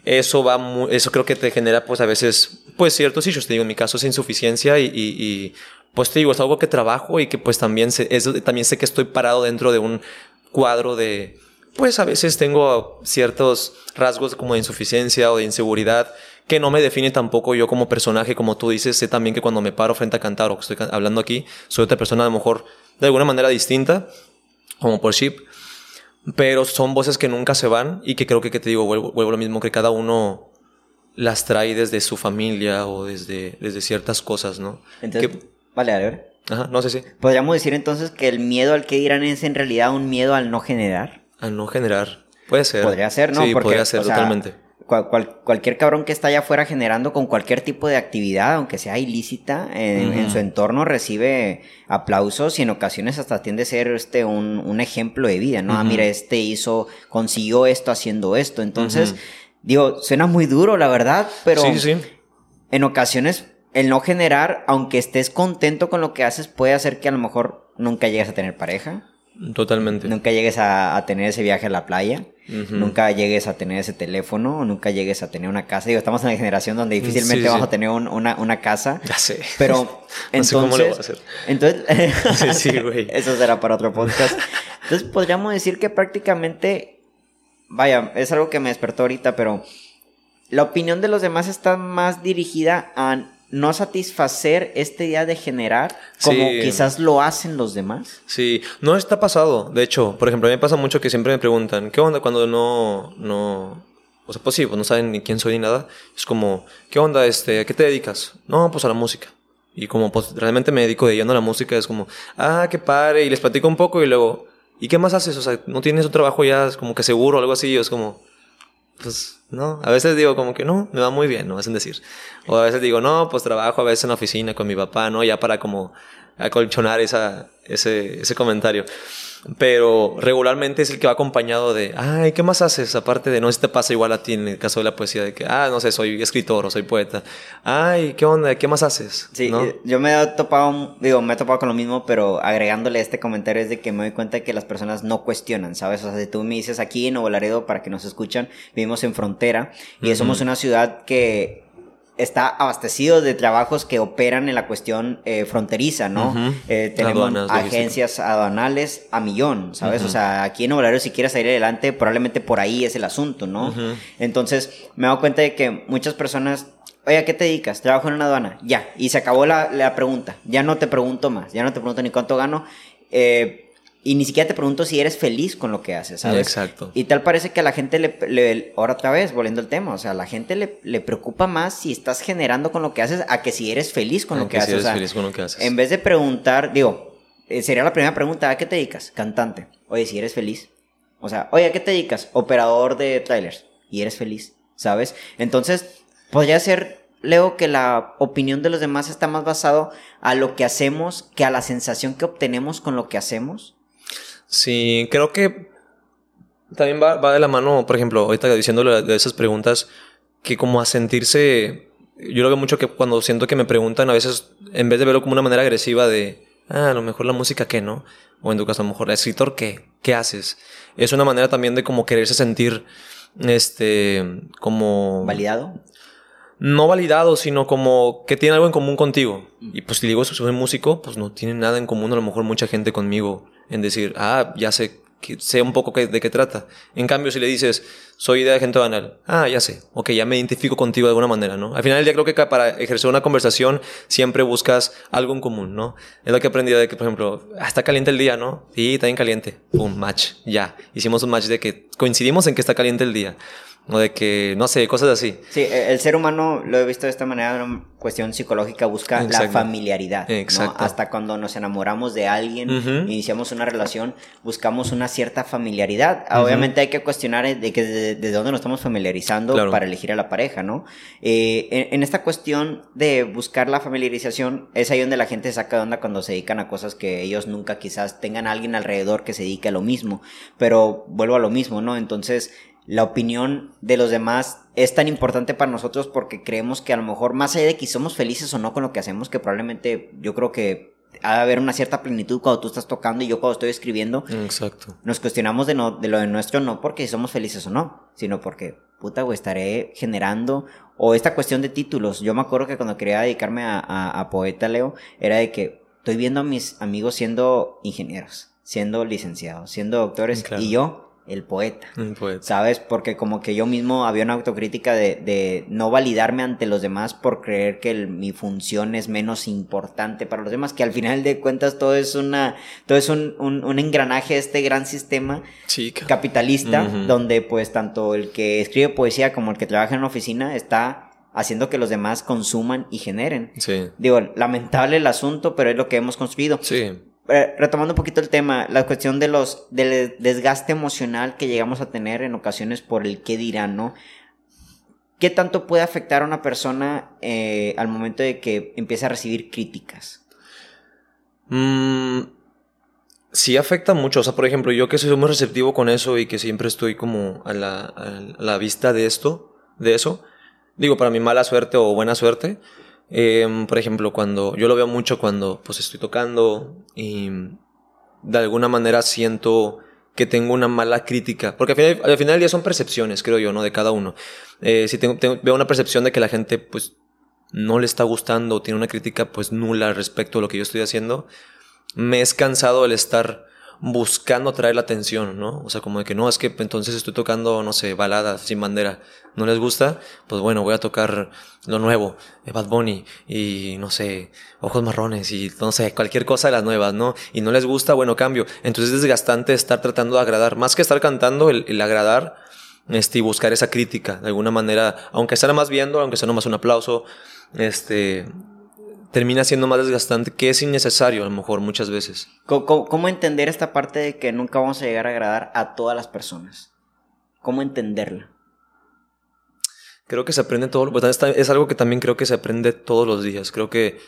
eso va eso creo que te genera pues a veces pues ciertos issues, te digo, en mi caso es insuficiencia y, y, pues te digo, es algo que trabajo y que pues también sé, también sé que estoy parado dentro de un cuadro de pues a veces tengo ciertos rasgos como de insuficiencia o de inseguridad que no me define tampoco yo como personaje, como tú dices, sé también que cuando me paro frente a cantar o que estoy hablando aquí, soy otra persona a lo mejor de alguna manera distinta, como por Ship, pero son voces que nunca se van y que creo que, que te digo, vuelvo, vuelvo, lo mismo, que cada uno las trae desde su familia o desde, desde ciertas cosas, ¿no? Entonces, vale, a ver. Ajá, no sé si. ¿Podríamos decir entonces que el miedo al que dirán es en realidad un miedo al no generar? Al no generar. Puede ser. Podría ser, ¿no? Sí, podría ser, totalmente cualquier cabrón que está allá afuera generando con cualquier tipo de actividad, aunque sea ilícita, en, su entorno recibe aplausos y en ocasiones hasta tiende a ser este un, ejemplo de vida, ¿no? Ah, mira, este hizo, consiguió esto haciendo esto. Entonces, digo, suena muy duro, la verdad, pero en ocasiones el no generar, aunque estés contento con lo que haces, puede hacer que a lo mejor nunca llegues a tener pareja. Totalmente. Nunca llegues a, tener ese viaje a la playa. Nunca llegues a tener ese teléfono. Nunca llegues a tener una casa. Digo, estamos en la generación donde difícilmente vamos a tener una, casa. Ya sé. Pero entonces. cómo lo voy a hacer. Entonces. sí, sí, güey. Eso será para otro podcast. Entonces podríamos decir que prácticamente. Vaya, es algo que me despertó ahorita, pero. La opinión de los demás está más dirigida a no satisfacer este día de generar como quizás lo hacen los demás. Sí, no está pasado. De hecho, por ejemplo, a mí me pasa mucho que siempre me preguntan, ¿qué onda cuando no, no, o sea, pues sí, pues no saben ni quién soy ni nada? Es como, ¿qué onda, este, a qué te dedicas? No, pues a la música. Y como pues realmente me dedico de lleno a la música, es como, ah, qué padre, y les platico un poco y luego, ¿y qué más haces? O sea, ¿no tienes un trabajo ya es como que seguro o algo así? Y es como, pues no, a veces digo como que no, me va muy bien, no hacen decir. O a veces digo, no, pues trabajo a veces en la oficina con mi papá, ¿no? Ya para como acolchonar esa, ese, ese comentario. Pero regularmente es el que va acompañado de, ay, ¿qué más haces? Aparte de, no sé si te pasa igual a ti en el caso de la poesía, de que, ah, no sé, soy escritor o soy poeta. Ay, ¿qué onda? ¿Qué más haces? Sí, yo me he topado, digo, me he topado con lo mismo, pero agregándole este comentario es de que me doy cuenta que las personas no cuestionan, ¿sabes? O sea, si tú me dices aquí en Nuevo Laredo, para que nos escuchan, vivimos en frontera y somos una ciudad que está abastecido de trabajos que operan en la cuestión eh, fronteriza, ¿no? Eh, tenemos agencias aduanales a millón, ¿sabes? O sea, aquí en Obrario si quieres salir adelante, probablemente por ahí es el asunto, ¿no? Entonces, me he dado cuenta de que muchas personas Oye, ¿a qué te dedicas? Trabajo en una aduana. Ya. Y se acabó la, la, pregunta. Ya no te pregunto más. Ya no te pregunto ni cuánto gano. Eh, y ni siquiera te pregunto si eres feliz con lo que haces, ¿sabes? Exacto. Y tal parece que a la gente le, ahora otra vez, volviendo al tema, o sea, a la gente le, le, preocupa más si estás generando con lo que haces a que si eres feliz con lo que, haces. Eres feliz con lo que haces. En vez de preguntar, digo, eh, sería la primera pregunta, ¿a qué te dedicas? Cantante. Oye, si eres feliz. O sea, oye, ¿a qué te dedicas? Operador de trailers. ¿Y eres feliz? ¿Sabes? Entonces, podría ser Leo que la opinión de los demás está más basado a lo que hacemos que a la sensación que obtenemos con lo que hacemos. Sí, creo que también va, de la mano, por ejemplo, ahorita diciéndole de esas preguntas, que como a sentirse, yo lo veo mucho que cuando siento que me preguntan, a veces, en vez de verlo como una manera agresiva de, ah, a lo mejor la música qué, ¿no? O en tu caso, a lo mejor, escritor qué, ¿qué haces? Es una manera también de como quererse sentir, este, como... ¿Validado? No validado, sino como que tiene algo en común contigo. Y pues si digo, soy músico, pues no tiene nada en común a lo mejor mucha gente conmigo en decir, ah, ya sé, que sé un poco de qué trata. En cambio, si le dices, soy de agente banal, ah, ya sé, ok, ya me identifico contigo de alguna manera, ¿no? Al final del día creo que para ejercer una conversación siempre buscas algo en común, ¿no? Es lo que he aprendido de que, por ejemplo, ah, está caliente el día, ¿no? Sí, está bien caliente. Un match, ya. Hicimos un match de que coincidimos en que está caliente el día. O de que, no sé, cosas así. Sí, e, el ser humano, lo he visto de esta manera, una cuestión psicológica, busca la familiaridad. Exacto. Hasta cuando nos enamoramos de alguien, iniciamos una relación, buscamos una cierta familiaridad. Obviamente hay que cuestionar de que desde, dónde nos estamos familiarizando para elegir a la pareja, ¿no? Eh, en, esta cuestión de buscar la familiarización, es ahí donde la gente saca de onda cuando se dedican a cosas que ellos nunca quizás tengan a alguien alrededor que se dedique a lo mismo. Pero vuelvo a lo mismo, ¿no? Entonces, la opinión de los demás es tan importante para nosotros porque creemos que a lo mejor más allá de que somos felices o no con lo que hacemos, que probablemente yo creo que ha de haber una cierta plenitud cuando tú estás tocando y yo cuando estoy escribiendo. Exacto. Nos cuestionamos de, no, de lo de nuestro no porque somos felices o no, sino porque, puta, güey, estaré generando. O esta cuestión de títulos. Yo me acuerdo que cuando quería dedicarme a, poeta, Leo, era de que estoy viendo a mis amigos siendo ingenieros, siendo licenciados, siendo doctores y yo el poeta, ¿Sabes? Porque como que yo mismo había una autocrítica de, de no validarme ante los demás por creer que mi función es menos importante para los demás, que al final de cuentas todo es una, todo es un, un, engranaje de este gran sistema capitalista, donde pues tanto el que escribe poesía como el que trabaja en una oficina está haciendo que los demás consuman y generen. Sí. Digo, lamentable el asunto, pero es lo que hemos construido. Sí. Eh, retomando un poquito el tema, la cuestión de los, del desgaste emocional que llegamos a tener en ocasiones por el qué dirán, ¿no? ¿qué tanto puede afectar a una persona eh, al momento de que empiece a recibir críticas? Mm, sí afecta mucho. O sea, por ejemplo, yo que soy muy receptivo con eso y que siempre estoy como a la, vista de esto, de eso. Digo, para mi mala suerte o buena suerte. Em, por ejemplo, cuando yo lo veo mucho cuando pues estoy tocando y de alguna manera siento que tengo una mala crítica, porque al final, al final del día son percepciones, creo yo, ¿no? De cada uno. Eh, si tengo, veo una percepción de que la gente, pues, no le está gustando o tiene una crítica, pues, nula respecto a lo que yo estoy haciendo, me es cansado el estar buscando atraer la atención, ¿no? O sea, como de que no, es que entonces estoy tocando, no sé, baladas sin bandera. ¿No les gusta? Pues bueno, voy a tocar lo nuevo, eh, Bad Bunny y no sé, ojos marrones y no sé, cualquier cosa de las nuevas, ¿no? Y no les gusta, bueno, cambio. Entonces es desgastante estar tratando de agradar, más que estar cantando, el, el agradar este, y buscar esa crítica, de alguna manera, aunque sea más viendo, aunque sea nomás un aplauso, este, termina siendo más desgastante, que es innecesario a lo mejor muchas veces. ¿Cómo, entender esta parte de que nunca vamos a llegar a agradar a todas las personas? ¿Cómo entenderla? Creo que se aprende todo, pues, es algo que también creo que se aprende todos los días. Creo que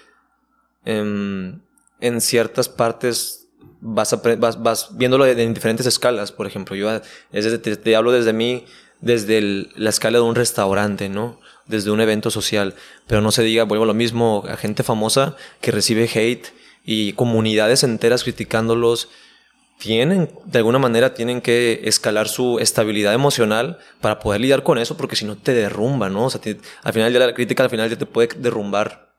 em, en ciertas partes vas, vas, vas viéndolo en diferentes escalas. Por ejemplo, yo te, hablo desde mí, desde la escala de un restaurante, ¿no? Desde un evento social. Pero no se diga, vuelvo a lo mismo, a gente famosa que recibe hate y comunidades enteras criticándolos. Tienen, de alguna manera, tienen que escalar su estabilidad emocional para poder lidiar con eso, porque si no te derrumba, ¿no? O sea, al final de la crítica, al final ya te puede derrumbar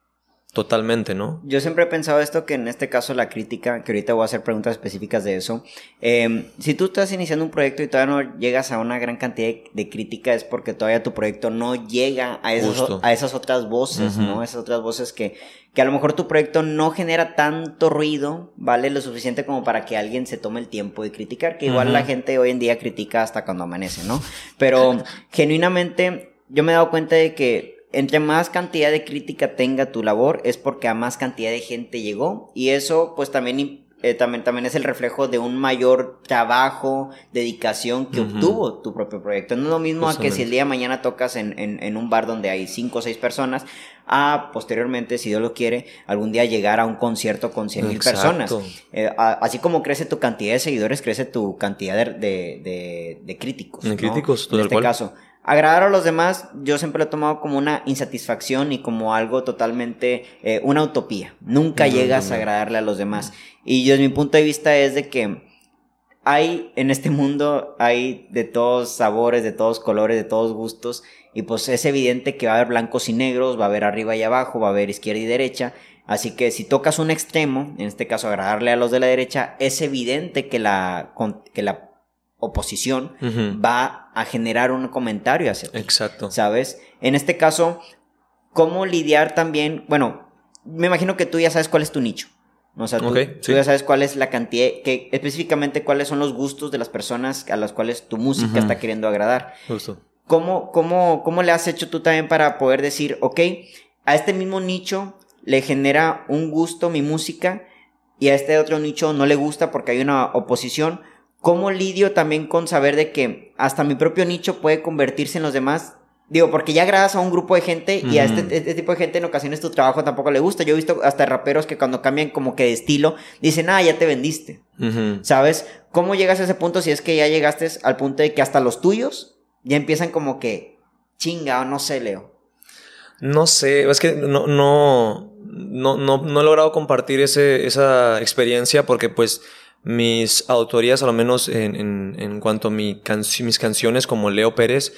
Totalmente, ¿no? Yo siempre he pensado esto que en este caso la crítica, que ahorita voy a hacer preguntas específicas de eso, em, si tú estás iniciando un proyecto y todavía no llegas a una gran cantidad de, crítica es porque todavía tu proyecto no llega a, esos, a esas otras voces, ¿no? Esas otras voces que, que a lo mejor tu proyecto no genera tanto ruido, ¿vale? Lo suficiente como para que alguien se tome el tiempo de criticar, que igual la gente hoy en día critica hasta cuando amanece, ¿no? Pero genuinamente yo me he dado cuenta de que entre más cantidad de crítica tenga tu labor es porque a más cantidad de gente llegó y eso pues también, eh, también, también es el reflejo de un mayor trabajo, dedicación que obtuvo tu propio proyecto. No es lo mismo a que si el día de mañana tocas en, en, un bar donde hay cinco o seis personas, a posteriormente, si Dios lo quiere, algún día llegar a un concierto con cien mil personas. Eh, así como crece tu cantidad de seguidores, crece tu cantidad de, de, de, críticos. De críticos, En este caso. Agradar a los demás, yo siempre lo he tomado como una insatisfacción y como algo totalmente, eh, una utopía. Nunca llegas a agradarle a los demás. Y yo, desde mi punto de vista, es de que hay en este mundo, hay de todos sabores, de todos colores, de todos gustos. Y pues es evidente que va a haber blancos y negros, va a haber arriba y abajo, va a haber izquierda y derecha. Así que si tocas un extremo, en este caso agradarle a los de la derecha, es evidente que la, que la oposición va a generar un comentario hacia ti. Exacto. ¿Sabes? En este caso, ¿cómo lidiar también? Bueno, me imagino que tú ya sabes cuál es tu nicho. O sea, tú, ya sabes cuál es la cantidad, que específicamente cuáles son los gustos de las personas a las cuales tu música está queriendo agradar. Justo. ¿Cómo, cómo, ¿Cómo le has hecho tú también para poder decir, ok, a este mismo nicho le genera un gusto mi música y a este otro nicho no le gusta porque hay una oposición? ¿Cómo lidio también con saber de que hasta mi propio nicho puede convertirse en los demás? Digo, porque ya agradas a un grupo de gente y a este, este, tipo de gente en ocasiones tu trabajo tampoco le gusta. Yo he visto hasta raperos que cuando cambian como que de estilo dicen, ah, ya te vendiste. ¿Sabes? ¿Cómo llegas a ese punto si es que ya llegaste al punto de que hasta los tuyos ya empiezan como que chinga o no sé, Leo? No sé, es que no, no, no, no, no he logrado compartir ese, esa experiencia porque pues mis autorías, a lo menos en, en, cuanto a mi mis canciones como Leo Pérez,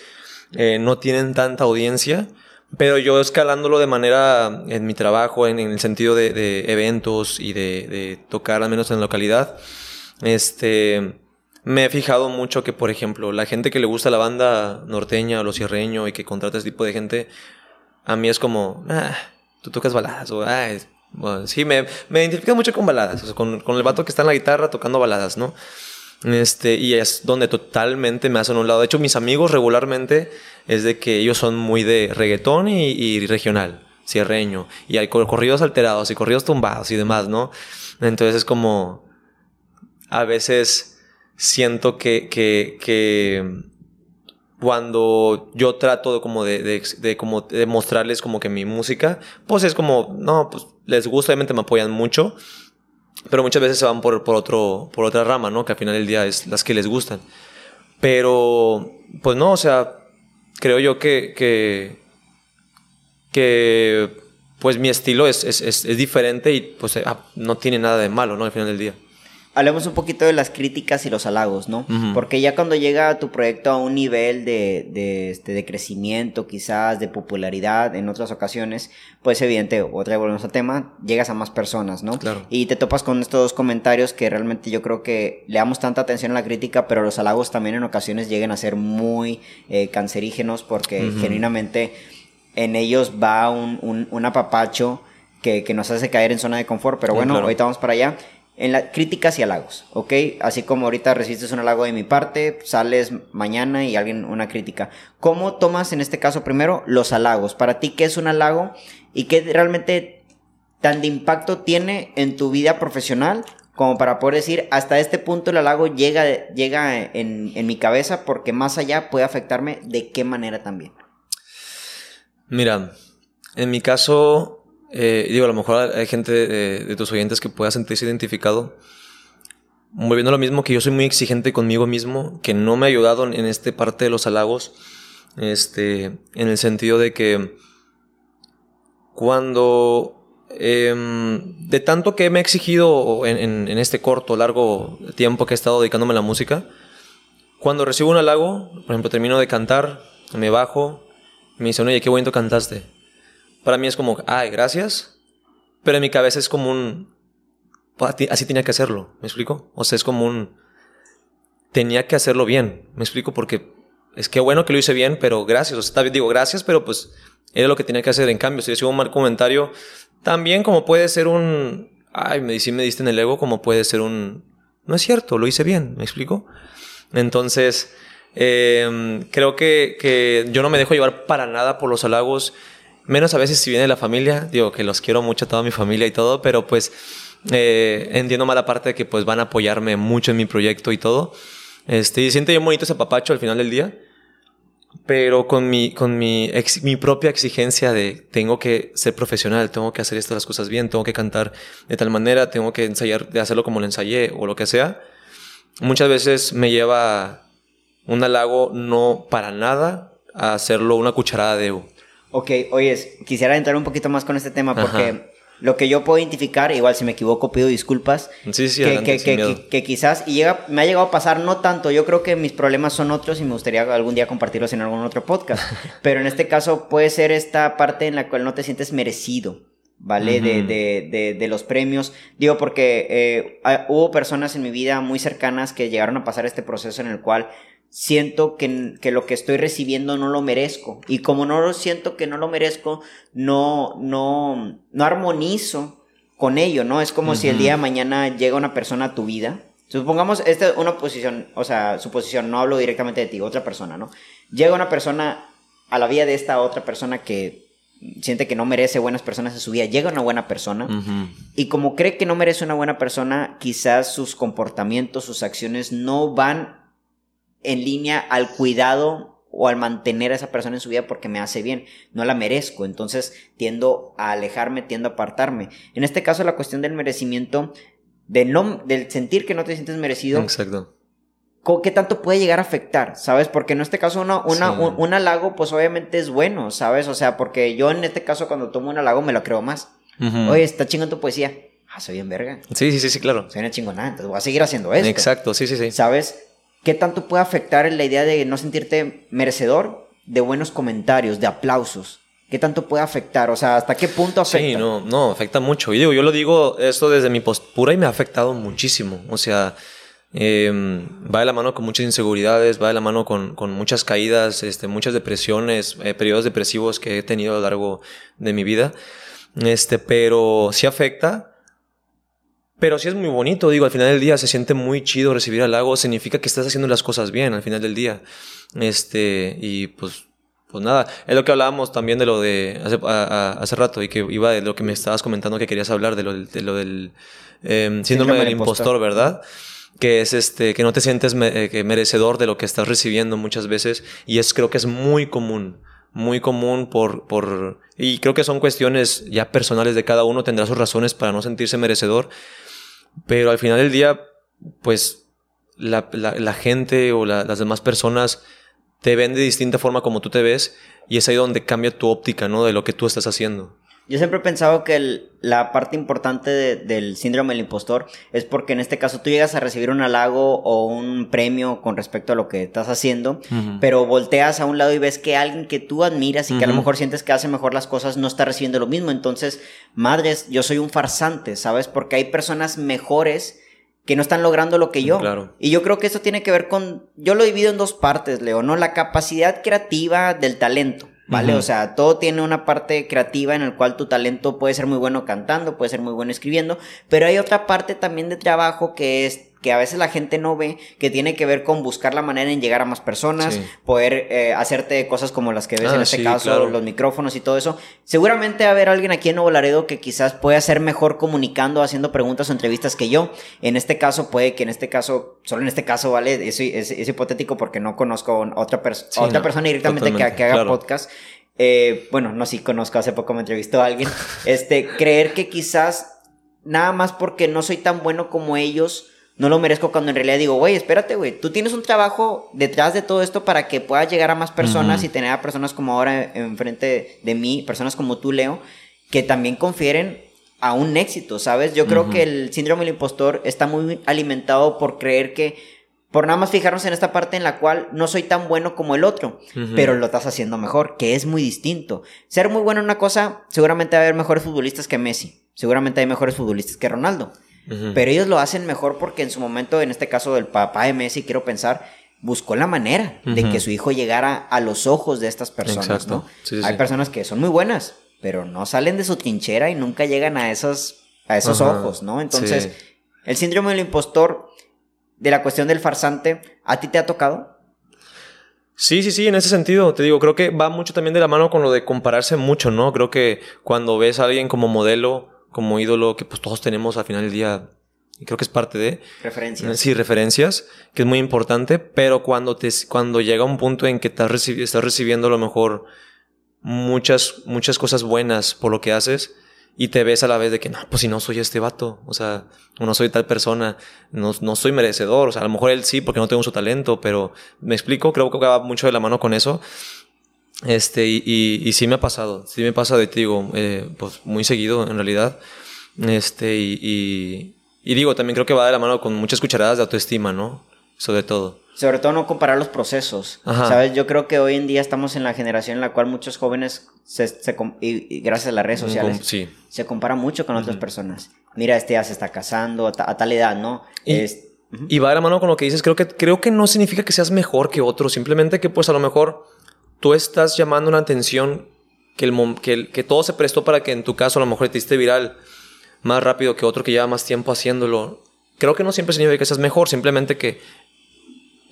eh, no tienen tanta audiencia, pero yo escalándolo de manera en mi trabajo, en, el sentido de, eventos y de, de, tocar al menos en la localidad, este, me he fijado mucho que, por ejemplo, la gente que le gusta la banda norteña o lo cierreño y que contrata ese tipo de gente, a mí es como, ah, tú tocas baladas o ah, sí, me, me identifica mucho con baladas, con, con, el vato que está en la guitarra tocando baladas, ¿no? Este, y es donde totalmente me hacen un lado. De hecho, mis amigos regularmente es de que ellos son muy de reggaetón y, regional, cierreño, y hay corridos alterados y corridos tumbados y demás, ¿no? Entonces es como, a veces siento que, que cuando yo trato de como de, como de mostrarles como que mi música, pues es como, no, pues les gusta, obviamente me apoyan mucho, pero muchas veces se van por, por, otro, por otra rama, ¿no? Que al final del día es las que les gustan. Pero, pues no, o sea, creo yo que, que, que pues mi estilo es, es, es, es diferente y pues ah, no tiene nada de malo, ¿no? Al final del día hablemos un poquito de las críticas y los halagos, ¿no? Porque ya cuando llega tu proyecto a un nivel de, de, este, de crecimiento, quizás de popularidad en otras ocasiones, pues evidente, otra vez volvemos al tema, llegas a más personas, ¿no? Claro. Y te topas con estos dos comentarios que realmente yo creo que le damos tanta atención a la crítica, pero los halagos también en ocasiones llegan a ser muy eh, cancerígenos porque genuinamente en ellos va un, un, un apapacho que, que, nos hace caer en zona de confort, pero bueno, ahorita vamos para allá en las críticas y halagos, ¿ok? Así como ahorita recibiste un halago de mi parte, sales mañana y alguien una crítica. ¿Cómo tomas en este caso primero los halagos? Para ti, ¿qué es un halago y qué realmente tan de impacto tiene en tu vida profesional como para poder decir, hasta este punto el halago llega, llega en, en mi cabeza porque más allá puede afectarme de qué manera también? Mira, en mi caso, eh, digo, a lo mejor hay gente de, tus oyentes que pueda sentirse identificado. Volviendo a lo mismo, que yo soy muy exigente conmigo mismo, que no me ha ayudado en, esta parte de los halagos, este, en el sentido de que cuando em, de tanto que me he exigido en, en, este corto, largo tiempo que he estado dedicándome a la música, cuando recibo un halago, por ejemplo, termino de cantar, me bajo, me dicen, oye, qué bonito cantaste para mí es como, ay, gracias. Pero en mi cabeza es como un, pues, así tenía que hacerlo, ¿me explico? O sea, es como un, tenía que hacerlo bien, ¿me explico? Porque es que bueno que lo hice bien, pero gracias. O sea, digo gracias, pero pues era lo que tenía que hacer. En cambio, si recibo un mal comentario, también como puede ser un, ay, me, si me diste en el ego, como puede ser un, no es cierto, lo hice bien, ¿me explico? Entonces, eh, creo que, que yo no me dejo llevar para nada por los halagos menos a veces si viene la familia, digo que los quiero mucho a toda mi familia y todo, pero pues eh, entiendo mala parte de que pues van a apoyarme mucho en mi proyecto y todo. Este, y siento yo bonito ese papacho al final del día, pero con mi, con mi, mi propia exigencia de tengo que ser profesional, tengo que hacer estas cosas bien, tengo que cantar de tal manera, tengo que ensayar, de hacerlo como lo ensayé o lo que sea, muchas veces me lleva un halago no para nada a hacerlo una cucharada de ego. Ok, oyes, quisiera entrar un poquito más con este tema porque lo que yo puedo identificar, igual si me equivoco pido disculpas, sí, sí, que, que, que, quizás, y llega, me ha llegado a pasar no tanto, yo creo que mis problemas son otros y me gustaría algún día compartirlos en algún otro podcast, pero en este caso puede ser esta parte en la cual no te sientes merecido. ¿Vale? de, de, de, de, los premios. Digo, porque eh, hubo personas en mi vida muy cercanas que llegaron a pasar este proceso en el cual siento que, que, lo que estoy recibiendo no lo merezco. Y como no lo siento que no lo merezco, no, no, no armonizo con ello, ¿no? Es como si el día de mañana llega una persona a tu vida. Supongamos, esta es una posición, o sea, su posición, no hablo directamente de ti, otra persona, ¿no? Llega una persona a la vida de esta otra persona que siente que no merece buenas personas en su vida, llega una buena persona y como cree que no merece una buena persona, quizás sus comportamientos, sus acciones no van en línea al cuidado o al mantener a esa persona en su vida porque me hace bien, no la merezco, entonces tiendo a alejarme, tiendo a apartarme. En este caso la cuestión del merecimiento, de no, del sentir que no te sientes merecido. Exacto. ¿Qué tanto puede llegar a afectar? ¿Sabes? Porque en este caso una, una, un, halago pues obviamente es bueno, ¿sabes? O sea, porque yo en este caso cuando tomo un halago me lo creo más. Oye, está chingando tu poesía. Ah, soy bien verga. Sí, sí, sí, sí, claro. Soy una chingonada, entonces voy a seguir haciendo esto. Exacto, sí, sí, sí. ¿Sabes? ¿Qué tanto puede afectar la idea de no sentirte merecedor de buenos comentarios, de aplausos? ¿Qué tanto puede afectar? O sea, ¿hasta qué punto afecta? Sí, no, no, afecta mucho. Y digo, yo lo digo esto desde mi postura y me ha afectado muchísimo. O sea, em, va de la mano con muchas inseguridades, va de la mano con, con muchas caídas, este, muchas depresiones, eh, periodos depresivos que he tenido a lo largo de mi vida. Este, pero sí afecta pero sí es muy bonito, digo, al final del día se siente muy chido recibir halagos, significa que estás haciendo las cosas bien al final del día. Este, y pues, pues nada, es lo que hablábamos también de lo de hace, hace rato y que iba de lo que me estabas comentando que querías hablar, de lo, de lo del em, síndrome, del impostor, ¿verdad? que es este, que no te sientes eh, merecedor de lo que estás recibiendo muchas veces y es creo que es muy común, muy común por, por, y creo que son cuestiones ya personales de cada uno, tendrá sus razones para no sentirse merecedor, pero al final del día, pues la, la, gente o las demás personas te ven de distinta forma como tú te ves y es ahí donde cambia tu óptica, ¿no? De lo que tú estás haciendo. Yo siempre he pensado que la parte importante del síndrome del impostor es porque en este caso tú llegas a recibir un halago o un premio con respecto a lo que estás haciendo, pero volteas a un lado y ves que alguien que tú admiras y que a lo mejor sientes que hace mejor las cosas no está recibiendo lo mismo. Entonces, madres, yo soy un farsante, ¿sabes? Porque hay personas mejores que no están logrando lo que yo. Claro. Y yo creo que eso tiene que ver con, yo lo divido en dos partes, Leo, ¿no? La capacidad creativa del talento. ¿Vale? O sea, todo tiene una parte creativa en el cual tu talento puede ser muy bueno cantando, puede ser muy bueno escribiendo, pero hay otra parte también de trabajo que es que a veces la gente no ve, que tiene que ver con buscar la manera en llegar a más personas, poder eh, hacerte cosas como las que ves en ah, este caso, los micrófonos y todo eso. Seguramente va a haber alguien aquí en Nuevo Laredo que quizás pueda ser mejor comunicando, haciendo preguntas o entrevistas que yo. En este caso, puede que en este caso, solo en este caso, ¿vale? Es, es, hipotético porque no conozco a otra, otra persona directamente que, haga podcast. Eh, bueno, no, sí conozco, hace poco me entrevistó a alguien. Este, creer que quizás nada más porque no soy tan bueno como ellos, no lo merezco cuando en realidad digo, güey, espérate, güey, tú tienes un trabajo detrás de todo esto para que puedas llegar a más personas y tener a personas como ahora enfrente de mí, personas como tú, Leo, que también confieren a un éxito, ¿sabes? Yo creo que el síndrome del impostor está muy alimentado por creer que, por nada más fijarnos en esta parte en la cual no soy tan bueno como el otro, pero lo estás haciendo mejor, que es muy distinto. Ser muy bueno en una cosa, seguramente va a haber mejores futbolistas que Messi, seguramente hay mejores futbolistas que Ronaldo. Pero ellos lo hacen mejor porque en su momento, en este caso del papá de Messi, quiero pensar, buscó la manera de que su hijo llegara a los ojos de estas personas, ¿no? Hay personas que son muy buenas, pero no salen de su trinchera y nunca llegan a esos, a esos ojos, ¿no? Entonces, el síndrome del impostor, de la cuestión del farsante, ¿a ti te ha tocado? Sí, sí, sí, en ese sentido, te digo, creo que va mucho también de la mano con lo de compararse mucho, ¿no? Creo que cuando ves a alguien como modelo, como ídolo que pues todos tenemos al final del día y creo que es parte de referencias. Sí, referencias, que es muy importante, pero cuando te cuando llega un punto en que estás, estás recibiendo a lo mejor muchas muchas cosas buenas por lo que haces y te ves a la vez de que no, pues si no soy este vato, o sea, no soy tal persona, no, no soy merecedor, o sea, a lo mejor él sí porque no tengo su talento, pero me explico, creo que va mucho de la mano con eso este, y, y, sí me ha pasado, sí me pasa de, ti digo, eh, pues muy seguido en realidad. Este, y, y, digo, también creo que va de la mano con muchas cucharadas de autoestima, ¿no? Sobre todo. Sobre todo no comparar los procesos. ¿Sabes? Yo creo que hoy en día estamos en la generación en la cual muchos jóvenes, se, se y, gracias a las redes sociales, se comparan mucho con otras personas. Mira, este ya se está casando a, tal edad, ¿no? Y, y va de la mano con lo que dices. Creo que, creo que no significa que seas mejor que otro. Simplemente que, pues, a lo mejor tú estás llamando una atención que, el, que, todo se prestó para que en tu caso a lo mejor te hiciste viral más rápido que otro que lleva más tiempo haciéndolo. Creo que no siempre significa que seas mejor, simplemente que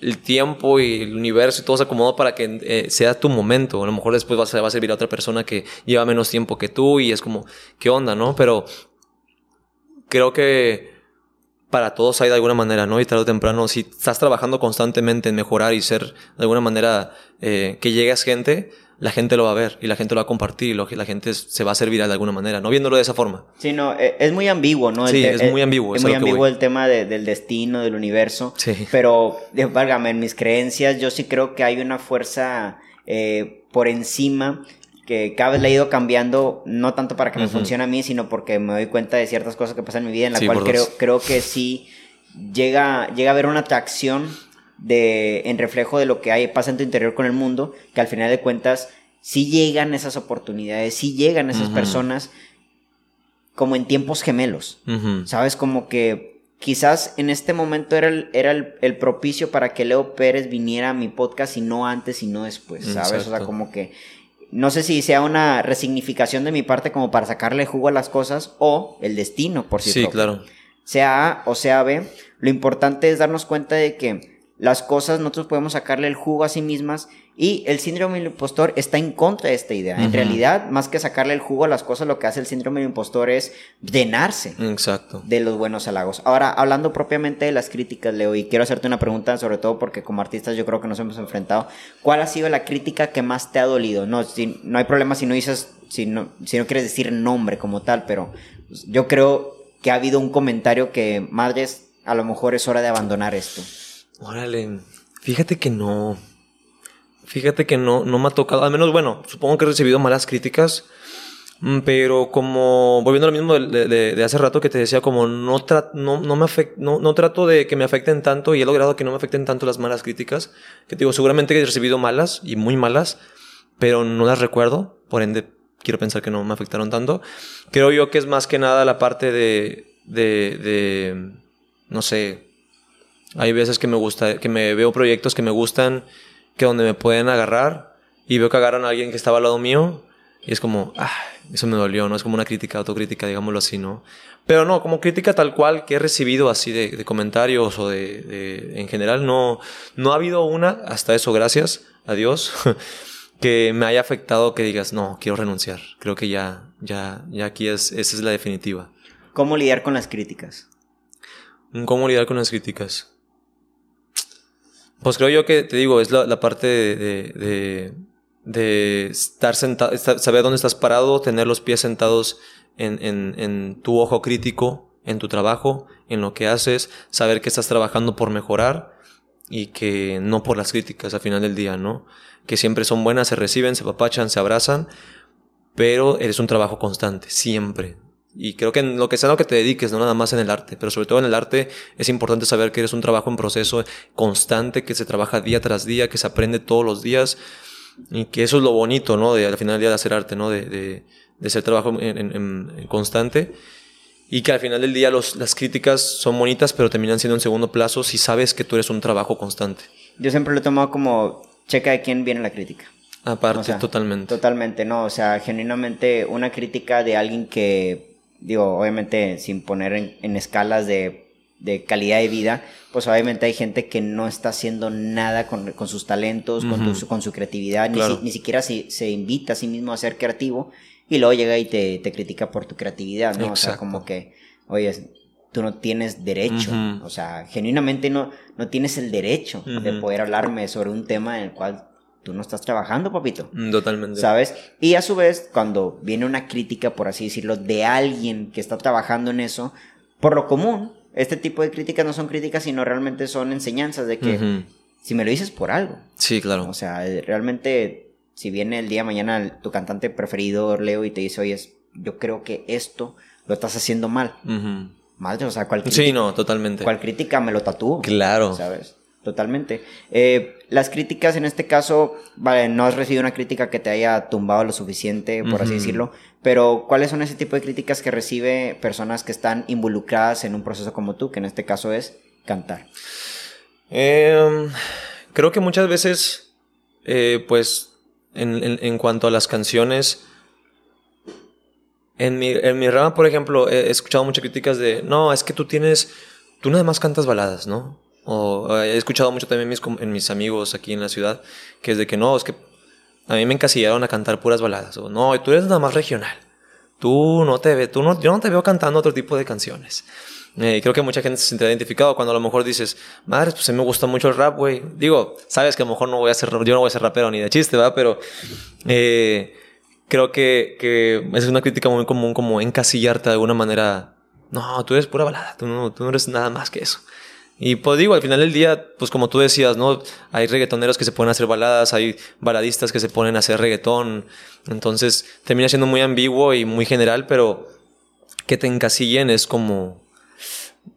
el tiempo y el universo y todo se acomodó para que eh, sea tu momento. A lo mejor después va a, va a servir a otra persona que lleva menos tiempo que tú y es como, ¿qué onda, no? Pero creo que para todos hay de alguna manera, ¿no? Y tarde o temprano, si estás trabajando constantemente en mejorar y ser de alguna manera eh, que llegues gente, la gente lo va a ver y la gente lo va a compartir y lo, la gente se va a servir de alguna manera, no viéndolo de esa forma. Sí, no, e, es muy ambiguo, ¿no? sí, es muy ambiguo. Es, muy ambiguo el tema del destino, del universo. Sí. Pero, válgame, en mis creencias yo sí creo que hay una fuerza eh, por encima que cada vez le he ido cambiando, no tanto para que me funcione a mí, sino porque me doy cuenta de ciertas cosas que pasan en mi vida, en la cual creo, creo que sí llega, llega a haber una atracción de, en reflejo de lo que hay, pasa en tu interior con el mundo, que al final de cuentas sí llegan esas oportunidades, sí llegan esas personas como en tiempos gemelos, ¿sabes? Como que quizás en este momento era el, era el, propicio para que Leo Pérez viniera a mi podcast y no antes y no después, ¿sabes? O sea, como que no sé si sea una resignificación de mi parte como para sacarle jugo a las cosas o el destino, por si Sí, claro. Sea A o sea B, lo importante es darnos cuenta de que las cosas, nosotros podemos sacarle el jugo a sí mismas y el síndrome del impostor está en contra de esta idea. En realidad, más que sacarle el jugo a las cosas, lo que hace el síndrome del impostor es llenarse Exacto. de los buenos halagos. Ahora, hablando propiamente de las críticas, Leo, y quiero hacerte una pregunta, sobre todo porque como artistas yo creo que nos hemos enfrentado. ¿Cuál ha sido la crítica que más te ha dolido? No, si, no hay problema si no dices, si no, si no quieres decir nombre como tal, pero yo creo que ha habido un comentario que, madres, a lo mejor es hora de abandonar esto. Órale, fíjate que no. Fíjate que no, no me ha tocado. Al menos, bueno, supongo que he recibido malas críticas. Mm, pero como, volviendo a lo mismo de, hace rato que te decía, como no, no, no, me no, no, trato de que me afecten tanto y he logrado que no me afecten tanto las malas críticas, que te digo, seguramente he recibido malas y muy malas, pero no las recuerdo, por ende quiero pensar que no me afectaron tanto. Creo yo que es más que nada la parte de, de no sé, hay veces que me gusta, que me veo proyectos que me gustan, que donde me pueden agarrar y veo que agarran a alguien que estaba al lado mío y es como, ah, eso me dolió, ¿no? Es como una crítica, autocrítica, digámoslo así, ¿no? Pero no, como crítica tal cual que he recibido así de, comentarios o de, de, en general, no, no ha habido una, hasta eso, gracias a Dios, que me haya afectado que digas, no, quiero renunciar. Creo que ya, ya, ya aquí es, esa es la definitiva. ¿Cómo lidiar con las críticas? ¿Cómo lidiar con las críticas? Pues creo yo que, te digo, es la, parte de, de, estar sentado, saber dónde estás parado, tener los pies sentados en, en, en, tu ojo crítico, en tu trabajo, en lo que haces, saber que estás trabajando por mejorar y que no por las críticas al final del día, ¿no? Que siempre son buenas, se reciben, se papachan, se abrazan, pero eres un trabajo constante, siempre. Y creo que en lo que sea lo que te dediques, no nada más en el arte, pero sobre todo en el arte es importante saber que eres un trabajo en proceso constante, que se trabaja día tras día, que se aprende todos los días y que eso es lo bonito, ¿no? De al final del día de hacer arte, ¿no? De, de, de ser trabajo en, en, constante y que al final del día los, las críticas son bonitas, pero terminan siendo en segundo plazo si sabes que tú eres un trabajo constante. Yo siempre lo he tomado como checa de quién viene la crítica. Aparte, totalmente. Totalmente, no, o sea, genuinamente una crítica de alguien que digo, obviamente sin poner en, escalas de, de, calidad de vida, pues obviamente hay gente que no está haciendo nada con, con sus talentos, con, con, su creatividad, ni, ni, siquiera se, se, invita a sí mismo a ser creativo y luego llega y te, te critica por tu creatividad, ¿no? O sea, como que, oye, tú no tienes derecho, o sea, genuinamente no, no tienes el derecho de poder hablarme sobre un tema en el cual tú no estás trabajando, papito. Mm, totalmente. ¿Sabes? Y a su vez, cuando viene una crítica, por así decirlo, de alguien que está trabajando en eso, por lo común, este tipo de críticas no son críticas, sino realmente son enseñanzas de que si me lo dices por algo. Sí, claro. O sea, realmente, si viene el día de mañana tu cantante preferido, Leo, y te dice, oye, yo creo que esto lo estás haciendo mal. Madre, o sea, cual crítica. Sí, no, totalmente. Cual crítica me lo tatúo. Claro. ¿Sabes? Totalmente. Eh, las críticas en este caso, vale, no has recibido una crítica que te haya tumbado lo suficiente, por así decirlo, pero ¿cuáles son ese tipo de críticas que recibe personas que están involucradas en un proceso como tú, que en este caso es cantar? Em, creo que muchas veces, eh, pues, en, cuanto a las canciones, en mi, en mi rama, por ejemplo, he escuchado muchas críticas de, no, es que tú tienes, tú nada más cantas baladas, ¿no? O he escuchado mucho también mis, en mis amigos aquí en la ciudad, que es de que no, es que a mí me encasillaron a cantar puras baladas. O no, tú eres nada más regional. Tú no te ves, tú no, yo no te veo cantando otro tipo de canciones. Eh, creo que mucha gente se siente identificado cuando a lo mejor dices, madre, pues a mí me gusta mucho el rap, güey. Digo, sabes que a lo mejor no voy a ser, yo no voy a ser rapero ni de chiste, ¿verdad? Pero eh, creo que, que es una crítica muy común como encasillarte de alguna manera. No, tú eres pura balada, tú no, tú no eres nada más que eso. Y pues digo, al final del día, pues como tú decías, ¿no? Hay reggaetoneros que se a hacer baladas, hay baladistas que se ponen a hacer reggaetón. Entonces termina siendo muy ambiguo y muy general, pero que te encasillen es como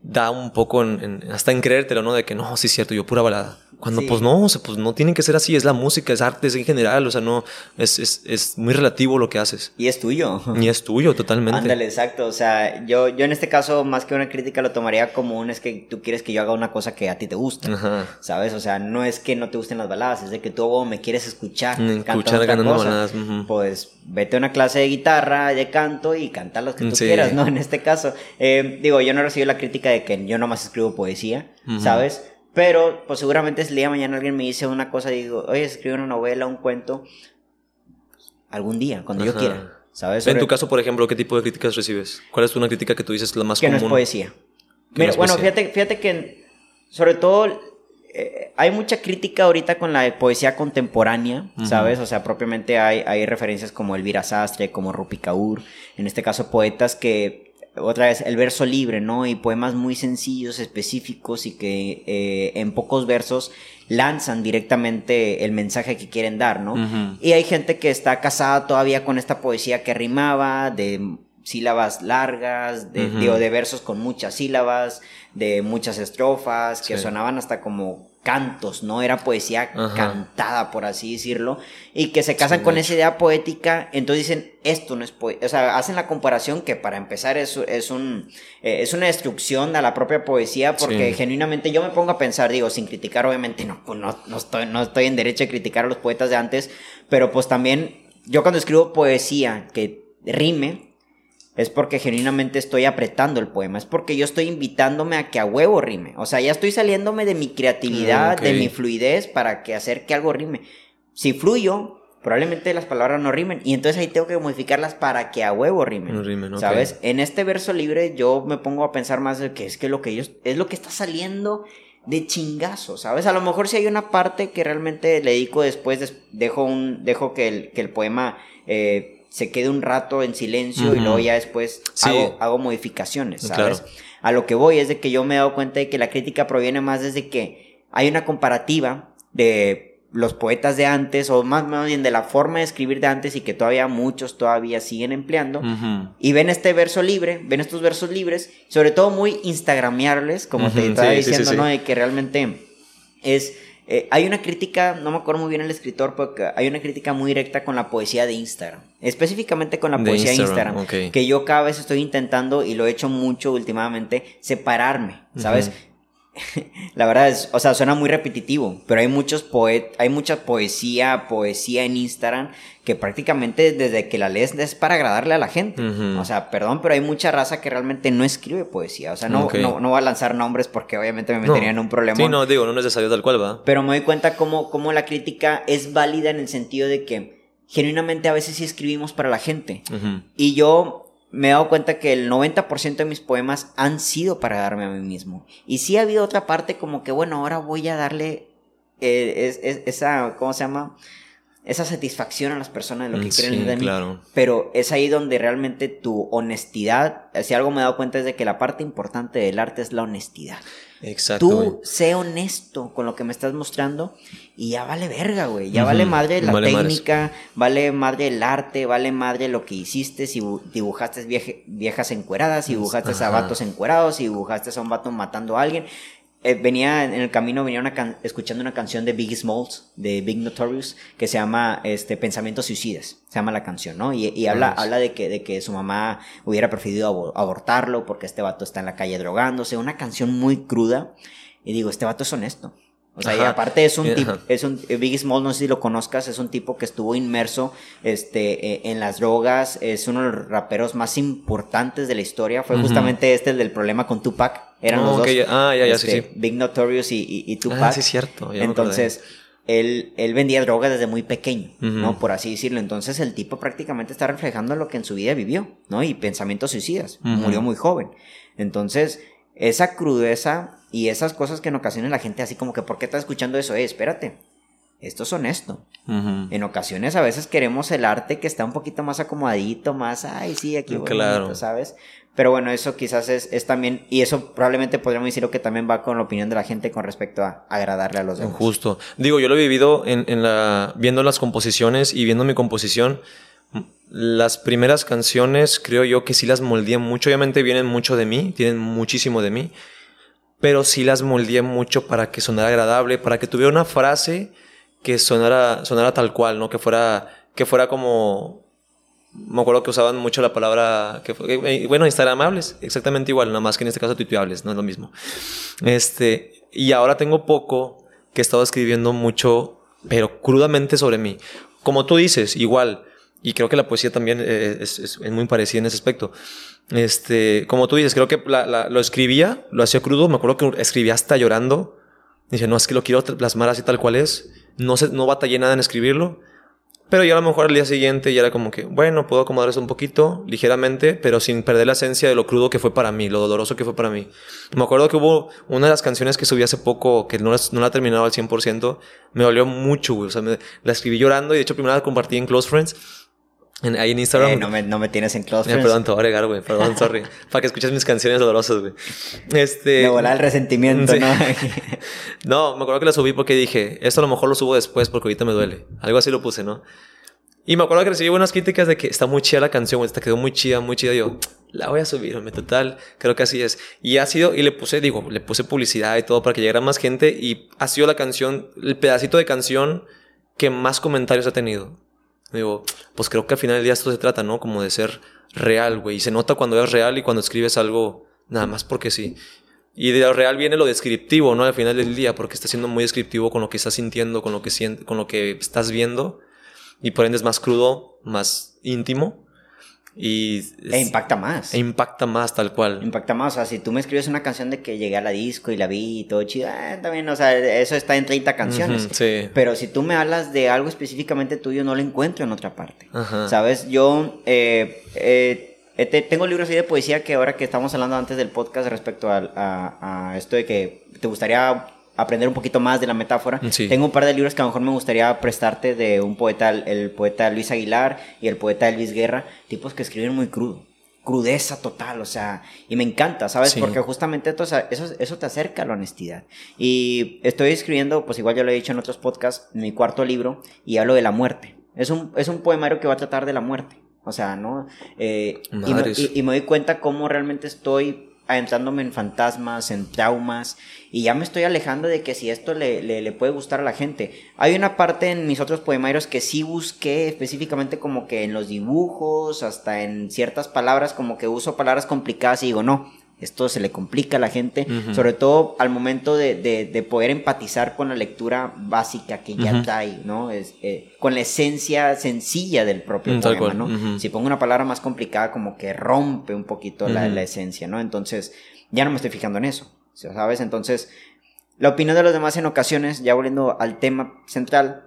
da un poco en, hasta en creértelo, ¿no? De que no, sí es cierto, yo pura balada. Cuando pues no, o sea, pues no tienen que ser así, es la música, es arte, en general, o sea, no, es, es, es, muy relativo lo que haces. Y es tuyo. Y es tuyo, totalmente. Ándale, exacto, o sea, yo, yo en este caso, más que una crítica, lo tomaría como un, es que tú quieres que yo haga una cosa que a ti te gusta, ¿sabes? O sea, no es que no te gusten las baladas, es de que tú me quieres escuchar. Mm, escuchar cantando baladas. Pues vete a una clase de guitarra, de canto y canta lo que tú quieras, ¿no? En este caso, eh, digo, yo no recibo la crítica de que yo nomás escribo poesía, ¿sabes? Pero, pues seguramente el día de mañana alguien me dice una cosa, digo, oye, escribe una novela, un cuento, algún día, cuando yo quiera. ¿Sabes? En tu caso, por ejemplo, ¿qué tipo de críticas recibes? ¿Cuál es una crítica que tú dices la más que común? Que no es poesía. bueno, Fíjate, fíjate que sobre todo eh, hay mucha crítica ahorita con la poesía contemporánea, ¿sabes? O sea, propiamente hay, hay referencias como Elvira Sastre, como Rupi Kaur, en este caso poetas que, otra vez, el verso libre, ¿no? Y poemas muy sencillos, específicos y que eh, en pocos versos lanzan directamente el mensaje que quieren dar, ¿no? Y hay gente que está casada todavía con esta poesía que rimaba, de sílabas largas, de, de versos con muchas sílabas, de muchas estrofas, que sonaban hasta como cantos, ¿no? Era poesía cantada, por así decirlo, y que se casan con esa idea poética, entonces dicen, esto no es poesía, o sea, hacen la comparación que para empezar es, es, un, eh, es una destrucción a la propia poesía, porque genuinamente yo me pongo a pensar, digo, sin criticar, obviamente, no, no, no, estoy, no estoy en derecho de criticar a los poetas de antes, pero pues también, yo cuando escribo poesía que rime, es porque genuinamente estoy apretando el poema, es porque yo estoy invitándome a que a huevo rime. O sea, ya estoy saliéndome de mi creatividad, de mi fluidez para que hacer que algo rime. Si fluyo, probablemente las palabras no rimen y entonces ahí tengo que modificarlas para que a huevo rimen. rimen ¿Sabes? En este verso libre yo me pongo a pensar más de que es que lo que ellos es lo que está saliendo de chingazo, ¿sabes? A lo mejor si hay una parte que realmente le dedico después, dejo un dejo que el, que el poema eh, se quede un rato en silencio y luego ya después hago, modificaciones, ¿sabes? A lo que voy es de que yo me he dado cuenta de que la crítica proviene más desde que hay una comparativa de los poetas de antes, o más, bien de la forma de escribir de antes y que todavía muchos todavía siguen empleando, y ven este verso libre, ven estos versos libres, sobre todo muy instagramiables, como te estaba diciendo, ¿no? De que realmente es eh, hay una crítica, no me acuerdo muy bien el escritor, porque hay una crítica muy directa con la poesía de Instagram. Específicamente con la poesía de Instagram. Que yo cada vez estoy intentando, y lo he hecho mucho últimamente, separarme, ¿sabes? la verdad es, o sea, suena muy repetitivo, pero hay muchos poet, hay mucha poesía, poesía en Instagram que prácticamente desde que la lees es para agradarle a la gente. O sea, perdón, pero hay mucha raza que realmente no escribe poesía. O sea, no, no, va a lanzar nombres porque obviamente me metería en un problema. Sí, no, digo, no es necesario tal cual, va. Pero me doy cuenta cómo, cómo la crítica es válida en el sentido de que genuinamente a veces sí escribimos para la gente. Y yo me he dado cuenta que el 90% de mis poemas han sido para darme a mí mismo. Y sí ha habido otra parte como que, bueno, ahora voy a darle eh, esa, ¿cómo se llama? Esa satisfacción a las personas de lo que mm, quieren de mí. Pero es ahí donde realmente tu honestidad, si algo me he dado cuenta es de que la parte importante del arte es la honestidad. Exacto. Tú sé honesto con lo que me estás mostrando y ya vale verga, güey. Ya vale madre la técnica, vale madre el arte, vale madre lo que hiciste. Si dibujaste viejas encueradas, si dibujaste a vatos encuerados, si dibujaste a un vato matando a alguien. Eh, venía en el camino, venía una escuchando una canción de Biggie Smalls, de Big Notorious, que se llama este, Pensamientos Suicidas, se llama la canción, ¿no? Y, habla, habla de, que, de que su mamá hubiera preferido abortarlo porque este vato está en la calle drogándose, una canción muy cruda. Y digo, este vato es honesto. O sea, y aparte es un tipo, es un, Biggie Small, no sé si lo conozcas, es un tipo que estuvo inmerso, este, e, en las drogas, es uno de los raperos más importantes de la historia, fue justamente este el del problema con Tupac, eran los dos. Ah, ya, ya, sí, este, Big Notorious y, y, ah, Tupac. Ah, sí, cierto. Entonces, él, él vendía drogas desde muy pequeño, ¿no? Por así decirlo. Entonces, el tipo prácticamente está reflejando lo que en su vida vivió, ¿no? Y pensamientos suicidas. Murió muy joven. Entonces, esa crudeza y esas cosas que en ocasiones la gente así como que, ¿por qué estás escuchando eso? Eh, espérate, esto es honesto. En ocasiones a veces queremos el arte que está un poquito más acomodadito, más, ay, sí, aquí claro. ¿sabes? Pero bueno, eso quizás es, es, también, y eso probablemente podríamos decirlo que también va con la opinión de la gente con respecto a agradarle a los demás. Justo. Digo, yo lo he vivido en, en la, viendo las composiciones y viendo mi composición. Las primeras canciones creo yo que sí las moldeé mucho. Obviamente vienen mucho de mí, tienen muchísimo de mí pero sí las moldeé mucho para que sonara agradable, para que tuviera una frase que sonara, sonara tal cual, ¿no? Que fuera, que fuera como... Me acuerdo que usaban mucho la palabra, que, eh, bueno, instagramables, exactamente igual, nada más que en este caso tuiteables, no es lo mismo. Este, y ahora tengo poco que he estado escribiendo mucho, pero crudamente sobre mí. Como tú dices, igual, y creo que la poesía también eh, es, es, es muy parecida en ese aspecto este, como tú dices, creo que lo escribía, lo hacía crudo, me acuerdo que escribía hasta llorando, Dice, no, es que lo quiero plasmar así tal cual es. No, se, no batallé nada en escribirlo. Pero ya a lo mejor al día siguiente ya era como que, bueno, puedo acomodar eso un poquito, ligeramente, pero sin perder la esencia de lo crudo que fue para mí, lo doloroso que fue para mí. Me acuerdo que hubo una de las canciones que subí hace poco, que no, no la he terminado al 100%, me dolió mucho, güey. O sea, la escribí llorando y de hecho primero la compartí en Close Friends. En, ahí en Instagram. Eh, no, me, no me tienes en Close Friends. perdón, te voy a agregar, güey. Perdón, sorry. para que escuches mis canciones dolorosas, güey. Este. Me volaba el resentimiento, ¿no? no, me acuerdo que la subí porque dije, esto a lo mejor lo subo después porque ahorita me duele. Algo así lo puse, ¿no? Y me acuerdo que recibí buenas críticas de que está muy chida la canción, esta quedó muy chida, muy chida. Y yo, la voy a subir, me total, creo que así es. Y ha sido, y le puse, digo, le puse publicidad y todo para que llegara más gente. Y ha sido la canción, el pedacito de canción que más comentarios ha tenido. Digo, pues creo que al final del día esto se trata, ¿no? Como de ser real, güey. Y se nota cuando es real y cuando escribes algo nada más porque sí. Y de lo real viene lo descriptivo, ¿no? Al final del día, porque está siendo muy descriptivo con lo que estás sintiendo, con lo que, con lo que estás viendo y por ende es más crudo, más íntimo. Y e impacta más. E impacta más, tal cual. Impacta más. O sea, si tú me escribes una canción de que llegué a la disco y la vi y todo chido, eh, también, o sea, eso está en 30 canciones. sí. Pero si tú me hablas de algo específicamente tuyo, no lo encuentro en otra parte. ¿Sabes? Yo eh, eh, tengo libros de poesía que ahora que estamos hablando antes del podcast respecto a, a esto de que te gustaría aprender un poquito más de la metáfora. Tengo un par de libros que a lo mejor me gustaría prestarte de un poeta, el poeta Luis Aguilar y el poeta Luis Guerra, tipos que escriben muy crudo. Crudeza total, o sea, y me encanta, ¿sabes? Porque justamente eso, eso te acerca a la honestidad. Y estoy escribiendo, pues igual ya lo he dicho en otros podcasts, mi cuarto libro, y hablo de la muerte. Es un, es un poemario que va a tratar de la muerte. O sea, ¿no? Eh, y, y, me doy cuenta cómo realmente estoy adentrándome en fantasmas, en traumas, y ya me estoy alejando de que si esto le, le, puede gustar a la gente. Hay una parte en mis otros poemarios que sí busqué específicamente como que en los dibujos, hasta en ciertas palabras, como que uso palabras complicadas y digo, no, esto se le complica a la gente, sobre todo al momento de, de, poder empatizar con la lectura básica que ya trae, ¿no? Es, eh, con la esencia sencilla del propio mm, poema, ¿no? Si pongo una palabra más complicada, como que rompe un poquito la, la, esencia, ¿no? Entonces, ya no me estoy fijando en eso, ¿sabes? Entonces, la opinión de los demás en ocasiones, ya volviendo al tema central,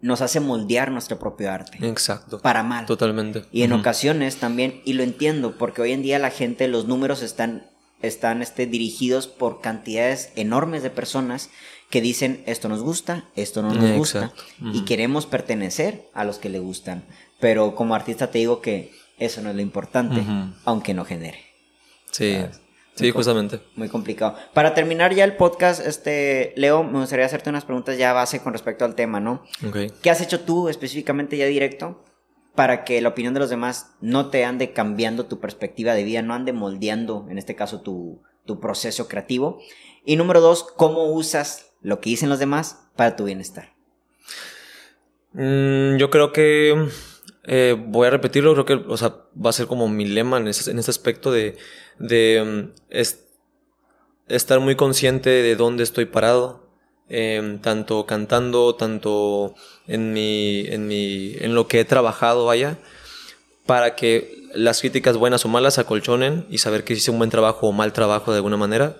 nos hace moldear nuestro propio arte. Exacto. Para mal. Totalmente. Y en ocasiones también, y lo entiendo, porque hoy en día la gente, los números están, están este, dirigidos por cantidades enormes de personas que dicen esto nos gusta, esto no nos gusta, y queremos pertenecer a los que le gustan. Pero como artista te digo que eso no es lo importante, aunque no genere. Sí. Sí, justamente. Muy complicado. Para terminar ya el podcast, este, Leo, me gustaría hacerte unas preguntas ya base con respecto al tema, ¿no? Okay. ¿Qué has hecho tú específicamente ya directo para que la opinión de los demás no te ande cambiando tu perspectiva de vida, no ande moldeando, en este caso, tu, tu proceso creativo? Y número dos, ¿cómo usas lo que dicen los demás para tu bienestar? Mm, yo creo que eh, voy a repetirlo, creo que o sea, va a ser como mi lema en ese, en ese aspecto de, de mm, estar muy consciente de dónde estoy parado, em, tanto cantando, tanto en, mi, en, mi, en lo que he trabajado, vaya, para que las críticas buenas o malas acolchonen y saber que hice un buen trabajo o mal trabajo de alguna manera.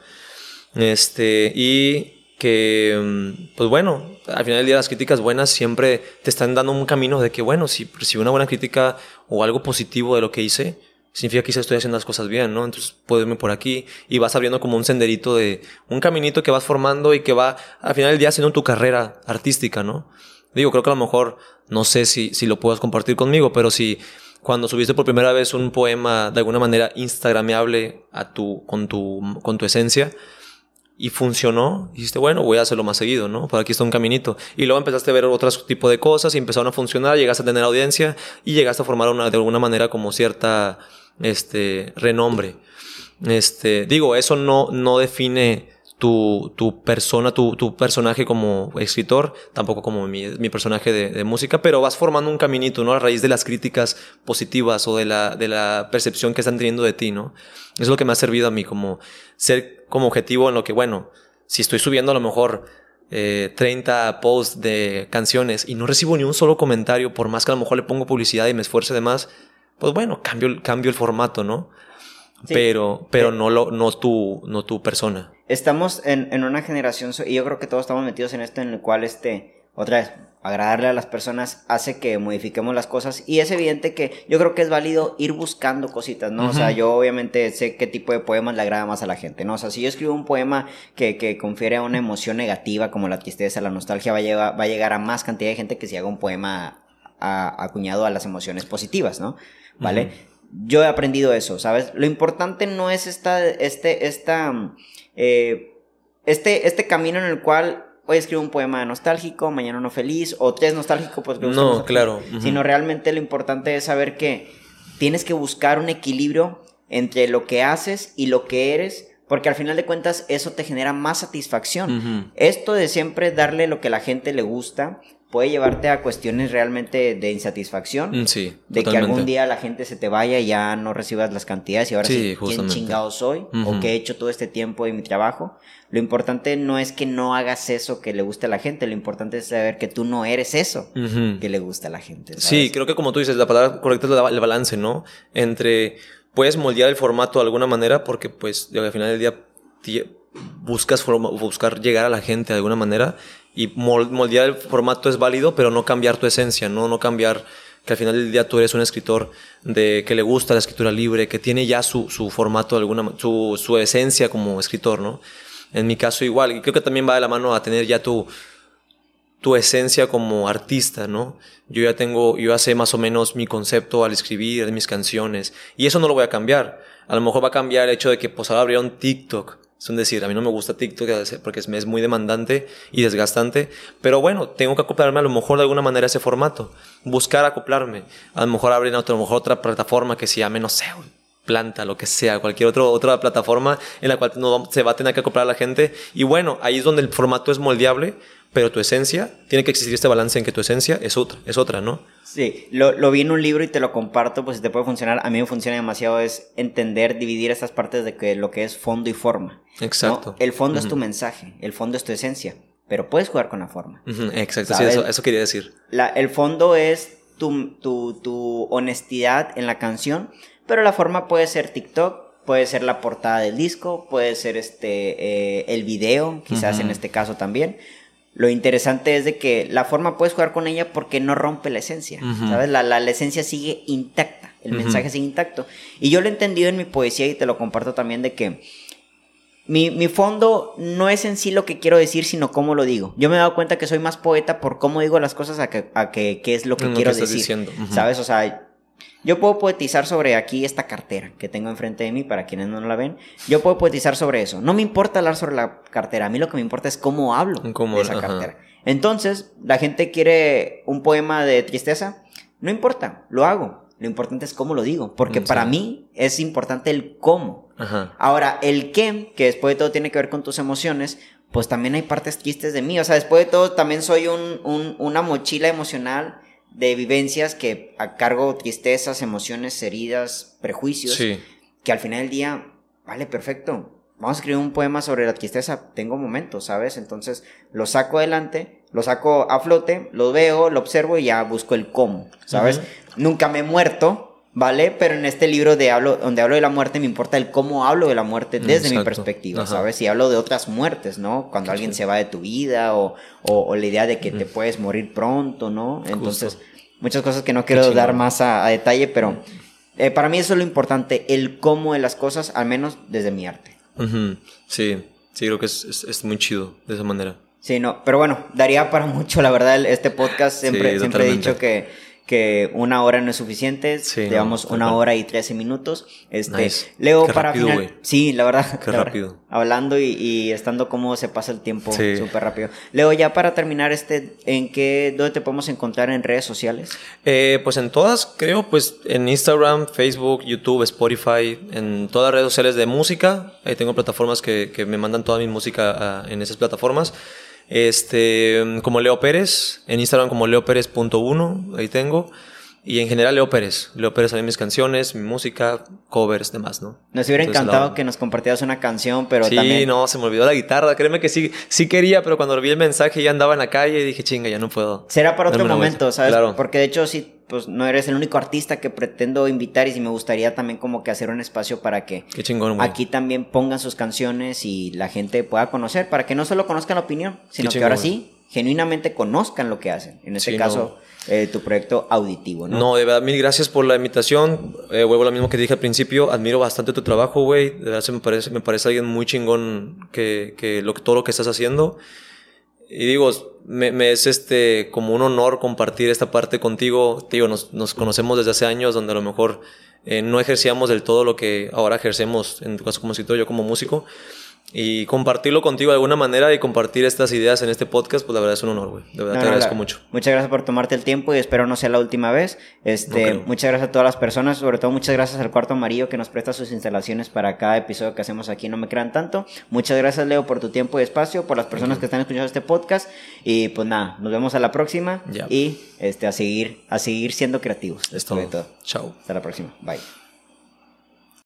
Este, y que, mm, pues bueno, al final del día las críticas buenas siempre te están dando un camino de que, bueno, si recibo una buena crítica o algo positivo de lo que hice, significa que estoy haciendo las cosas bien, ¿no? Entonces puedo irme por aquí y vas abriendo como un senderito de, un caminito que vas formando y que va al final del día haciendo tu carrera artística, ¿no? Digo, creo que a lo mejor, no sé si, si lo puedas compartir conmigo, pero si cuando subiste por primera vez un poema de alguna manera instagrameable a tu, con tu, con tu esencia, y funcionó, dijiste, bueno, voy a hacerlo más seguido, ¿no? Por aquí está un caminito. Y luego empezaste a ver otro tipo de cosas y empezaron a funcionar, llegaste a tener audiencia y llegaste a formar una, de alguna manera como cierta, este, renombre. Este, digo, eso no, no define tu, tu persona, tu, tu, personaje como escritor, tampoco como mi, mi personaje de, de, música, pero vas formando un caminito, ¿no? A raíz de las críticas positivas o de la, de la percepción que están teniendo de ti, ¿no? Es lo que me ha servido a mí como ser como objetivo en lo que, bueno, si estoy subiendo a lo mejor eh, 30 posts de canciones y no recibo ni un solo comentario, por más que a lo mejor le pongo publicidad y me esfuerce de más, pues bueno, cambio, cambio el formato, ¿no? pero, pero no, lo, no, tu, no tu persona. Estamos en, en una generación, y yo creo que todos estamos metidos en esto, en el cual, este, otra vez, agradarle a las personas hace que modifiquemos las cosas y es evidente que yo creo que es válido ir buscando cositas, ¿no? O sea, yo obviamente sé qué tipo de poemas le agrada más a la gente, ¿no? O sea, si yo escribo un poema que, que confiere a una emoción negativa como la tristeza, la nostalgia, va a, llegar, va a llegar a más cantidad de gente que si haga un poema acuñado a las emociones positivas, ¿no? ¿Vale? Yo he aprendido eso, ¿sabes? Lo importante no es esta, este, esta, eh, este, este camino en el cual hoy escribo un poema nostálgico, mañana uno feliz, o tres nostálgico, pues No, claro. Sino realmente lo importante es saber que tienes que buscar un equilibrio entre lo que haces y lo que eres, porque al final de cuentas eso te genera más satisfacción. Esto de siempre darle lo que a la gente le gusta, puede llevarte a cuestiones realmente de insatisfacción. Mm, sí. De que algún día la gente se te vaya y ya no recibas las cantidades y ahora sí, ¿quién chingado soy? ¿O qué he hecho todo este tiempo de mi trabajo? Lo importante no es que no hagas eso que le guste a la gente, lo importante es saber que tú no eres eso que le gusta a la gente. Sí, creo que como tú dices, la palabra correcta es el balance, ¿no? Entre puedes moldear el formato de alguna manera porque pues al final del día buscas buscar llegar a la gente de alguna manera y moldear el formato es válido, pero no cambiar tu esencia, no, no cambiar que al final del día tú eres un escritor de que le gusta la escritura libre, que tiene ya su, su formato, alguna, su, su esencia como escritor, ¿no? En mi caso igual, y creo que también va de la mano a tener ya tu, tu esencia como artista, ¿no? Yo ya tengo, yo ya sé más o menos mi concepto al escribir mis canciones, y eso no lo voy a cambiar. A lo mejor va a cambiar el hecho de que pues ahora un TikTok, es decir, a mí no me gusta TikTok porque es muy demandante y desgastante, pero bueno, tengo que acoplarme a lo mejor de alguna manera a ese formato, buscar acoplarme. A lo mejor abrir otra, a lo mejor otra plataforma que se llame, no sé, planta, lo que sea, cualquier otro, otra plataforma en la cual no, se va a tener que acoplar la gente. Y bueno, ahí es donde el formato es moldeable, pero tu esencia, tiene que existir este balance en que tu esencia es otra, es otra, ¿no? Sí, lo, lo, vi en un libro y te lo comparto, pues si te puede funcionar. A mí me funciona demasiado es entender, dividir estas partes de que lo que es fondo y forma. Exacto. El fondo es tu mensaje, el fondo es tu esencia, pero puedes jugar con la forma. Exacto, sí, eso, eso, quería decir. La, el fondo es tu, tu, tu honestidad en la canción, pero la forma puede ser TikTok, puede ser la portada del disco, puede ser este eh, el video, quizás en este caso también. Lo interesante es de que la forma puedes jugar con ella porque no rompe la esencia, ¿sabes? La, la, esencia sigue intacta, el mensaje sigue intacto. Y yo lo he entendido en mi poesía y te lo comparto también de que mi, mi, fondo no es en sí lo que quiero decir, sino cómo lo digo. Yo me he dado cuenta que soy más poeta por cómo digo las cosas a que, a que, es lo que quiero decir. ¿Sabes? O sea, yo puedo poetizar sobre aquí esta cartera que tengo enfrente de mí, para quienes no la ven. Yo puedo poetizar sobre eso. No me importa hablar sobre la cartera. A mí lo que me importa es cómo hablo de esa cartera. Entonces, la gente quiere un poema de tristeza. No importa, lo hago. Lo importante es cómo lo digo, porque para mí es importante el cómo. Ahora, el qué, que después de todo tiene que ver con tus emociones, pues también hay partes tristes de mí. O sea, después de todo también soy un, una mochila emocional de vivencias que a cargo tristezas, emociones, heridas, prejuicios, que al final del día, vale, perfecto. Vamos a escribir un poema sobre la tristeza, tengo momentos, ¿sabes? Entonces lo saco adelante, lo saco a flote, lo veo, lo observo y ya busco el cómo, ¿sabes? Nunca me he muerto, ¿vale? Pero en este libro de hablo, donde hablo de la muerte me importa el cómo hablo de la muerte desde mi perspectiva, ¿sabes? Y hablo de otras muertes, ¿no? Cuando alguien se va de tu vida o, o, la idea de que te puedes morir pronto, ¿no? Entonces, muchas cosas que no quiero dar más a, detalle, pero eh, para mí eso es lo importante, el cómo de las cosas, al menos desde mi arte. Sí, sí, creo que es, es, muy chido de esa manera. Sí, no, pero bueno, daría para mucho, la verdad, este podcast. Siempre, siempre he dicho que que una hora no es suficiente, llevamos una hora y trece minutos. Este, Leo, para rápido, Sí, la verdad. Qué rápido. Hablando y, estando cómo se pasa el tiempo súper rápido. Leo, ya para terminar, este, ¿en qué, dónde te podemos encontrar en redes sociales? Eh, pues en todas, creo, pues en Instagram, Facebook, YouTube, Spotify, en todas las redes sociales de música. Ahí tengo plataformas que, que me mandan toda mi música en esas plataformas. Este, como Leo Pérez, en Instagram como leopérez.1, ahí tengo. Y en general Leo Pérez. Leo Pérez también mis canciones, mi música, covers, demás, ¿no? Nos hubiera encantado que nos compartieras una canción, pero sí, también... no, se me olvidó la guitarra. Créeme que sí, sí quería, pero cuando vi el mensaje ya andaba en la calle y dije, chinga, ya no puedo. Será para otro momento, ¿sabes? Claro. Porque de hecho sí, pues no eres el único artista que pretendo invitar y si me gustaría también como que hacer un espacio para que Qué chingón, aquí también pongan sus canciones y la gente pueda conocer, para que no solo conozcan la opinión, sino que ahora sí genuinamente conozcan lo que hacen. En este caso... Eh, tu proyecto auditivo, ¿no? No, de verdad, mil gracias por la invitación. Eh, vuelvo a lo mismo que dije al principio. Admiro bastante tu trabajo, güey. De verdad, se me parece, me parece alguien muy chingón que, que lo, todo lo que estás haciendo. Y digo, me, me, es este como un honor compartir esta parte contigo. Digo, nos, nos conocemos desde hace años donde a lo mejor eh, no ejercíamos del todo lo que ahora ejercemos, en tu caso como escritor, yo como músico y compartirlo contigo de alguna manera y compartir estas ideas en este podcast, pues la verdad es un honor, güey. De verdad te agradezco mucho. Muchas gracias por tomarte el tiempo y espero no sea la última vez. Este, muchas gracias a todas las personas, sobre todo muchas gracias al Cuarto Amarillo que nos presta sus instalaciones para cada episodio que hacemos aquí, no me crean tanto. Muchas gracias, Leo, por tu tiempo y espacio, por las personas que están escuchando este podcast y pues nada, nos vemos a la próxima y este a seguir a seguir siendo creativos. Es todo. Chao. Hasta la próxima. Bye.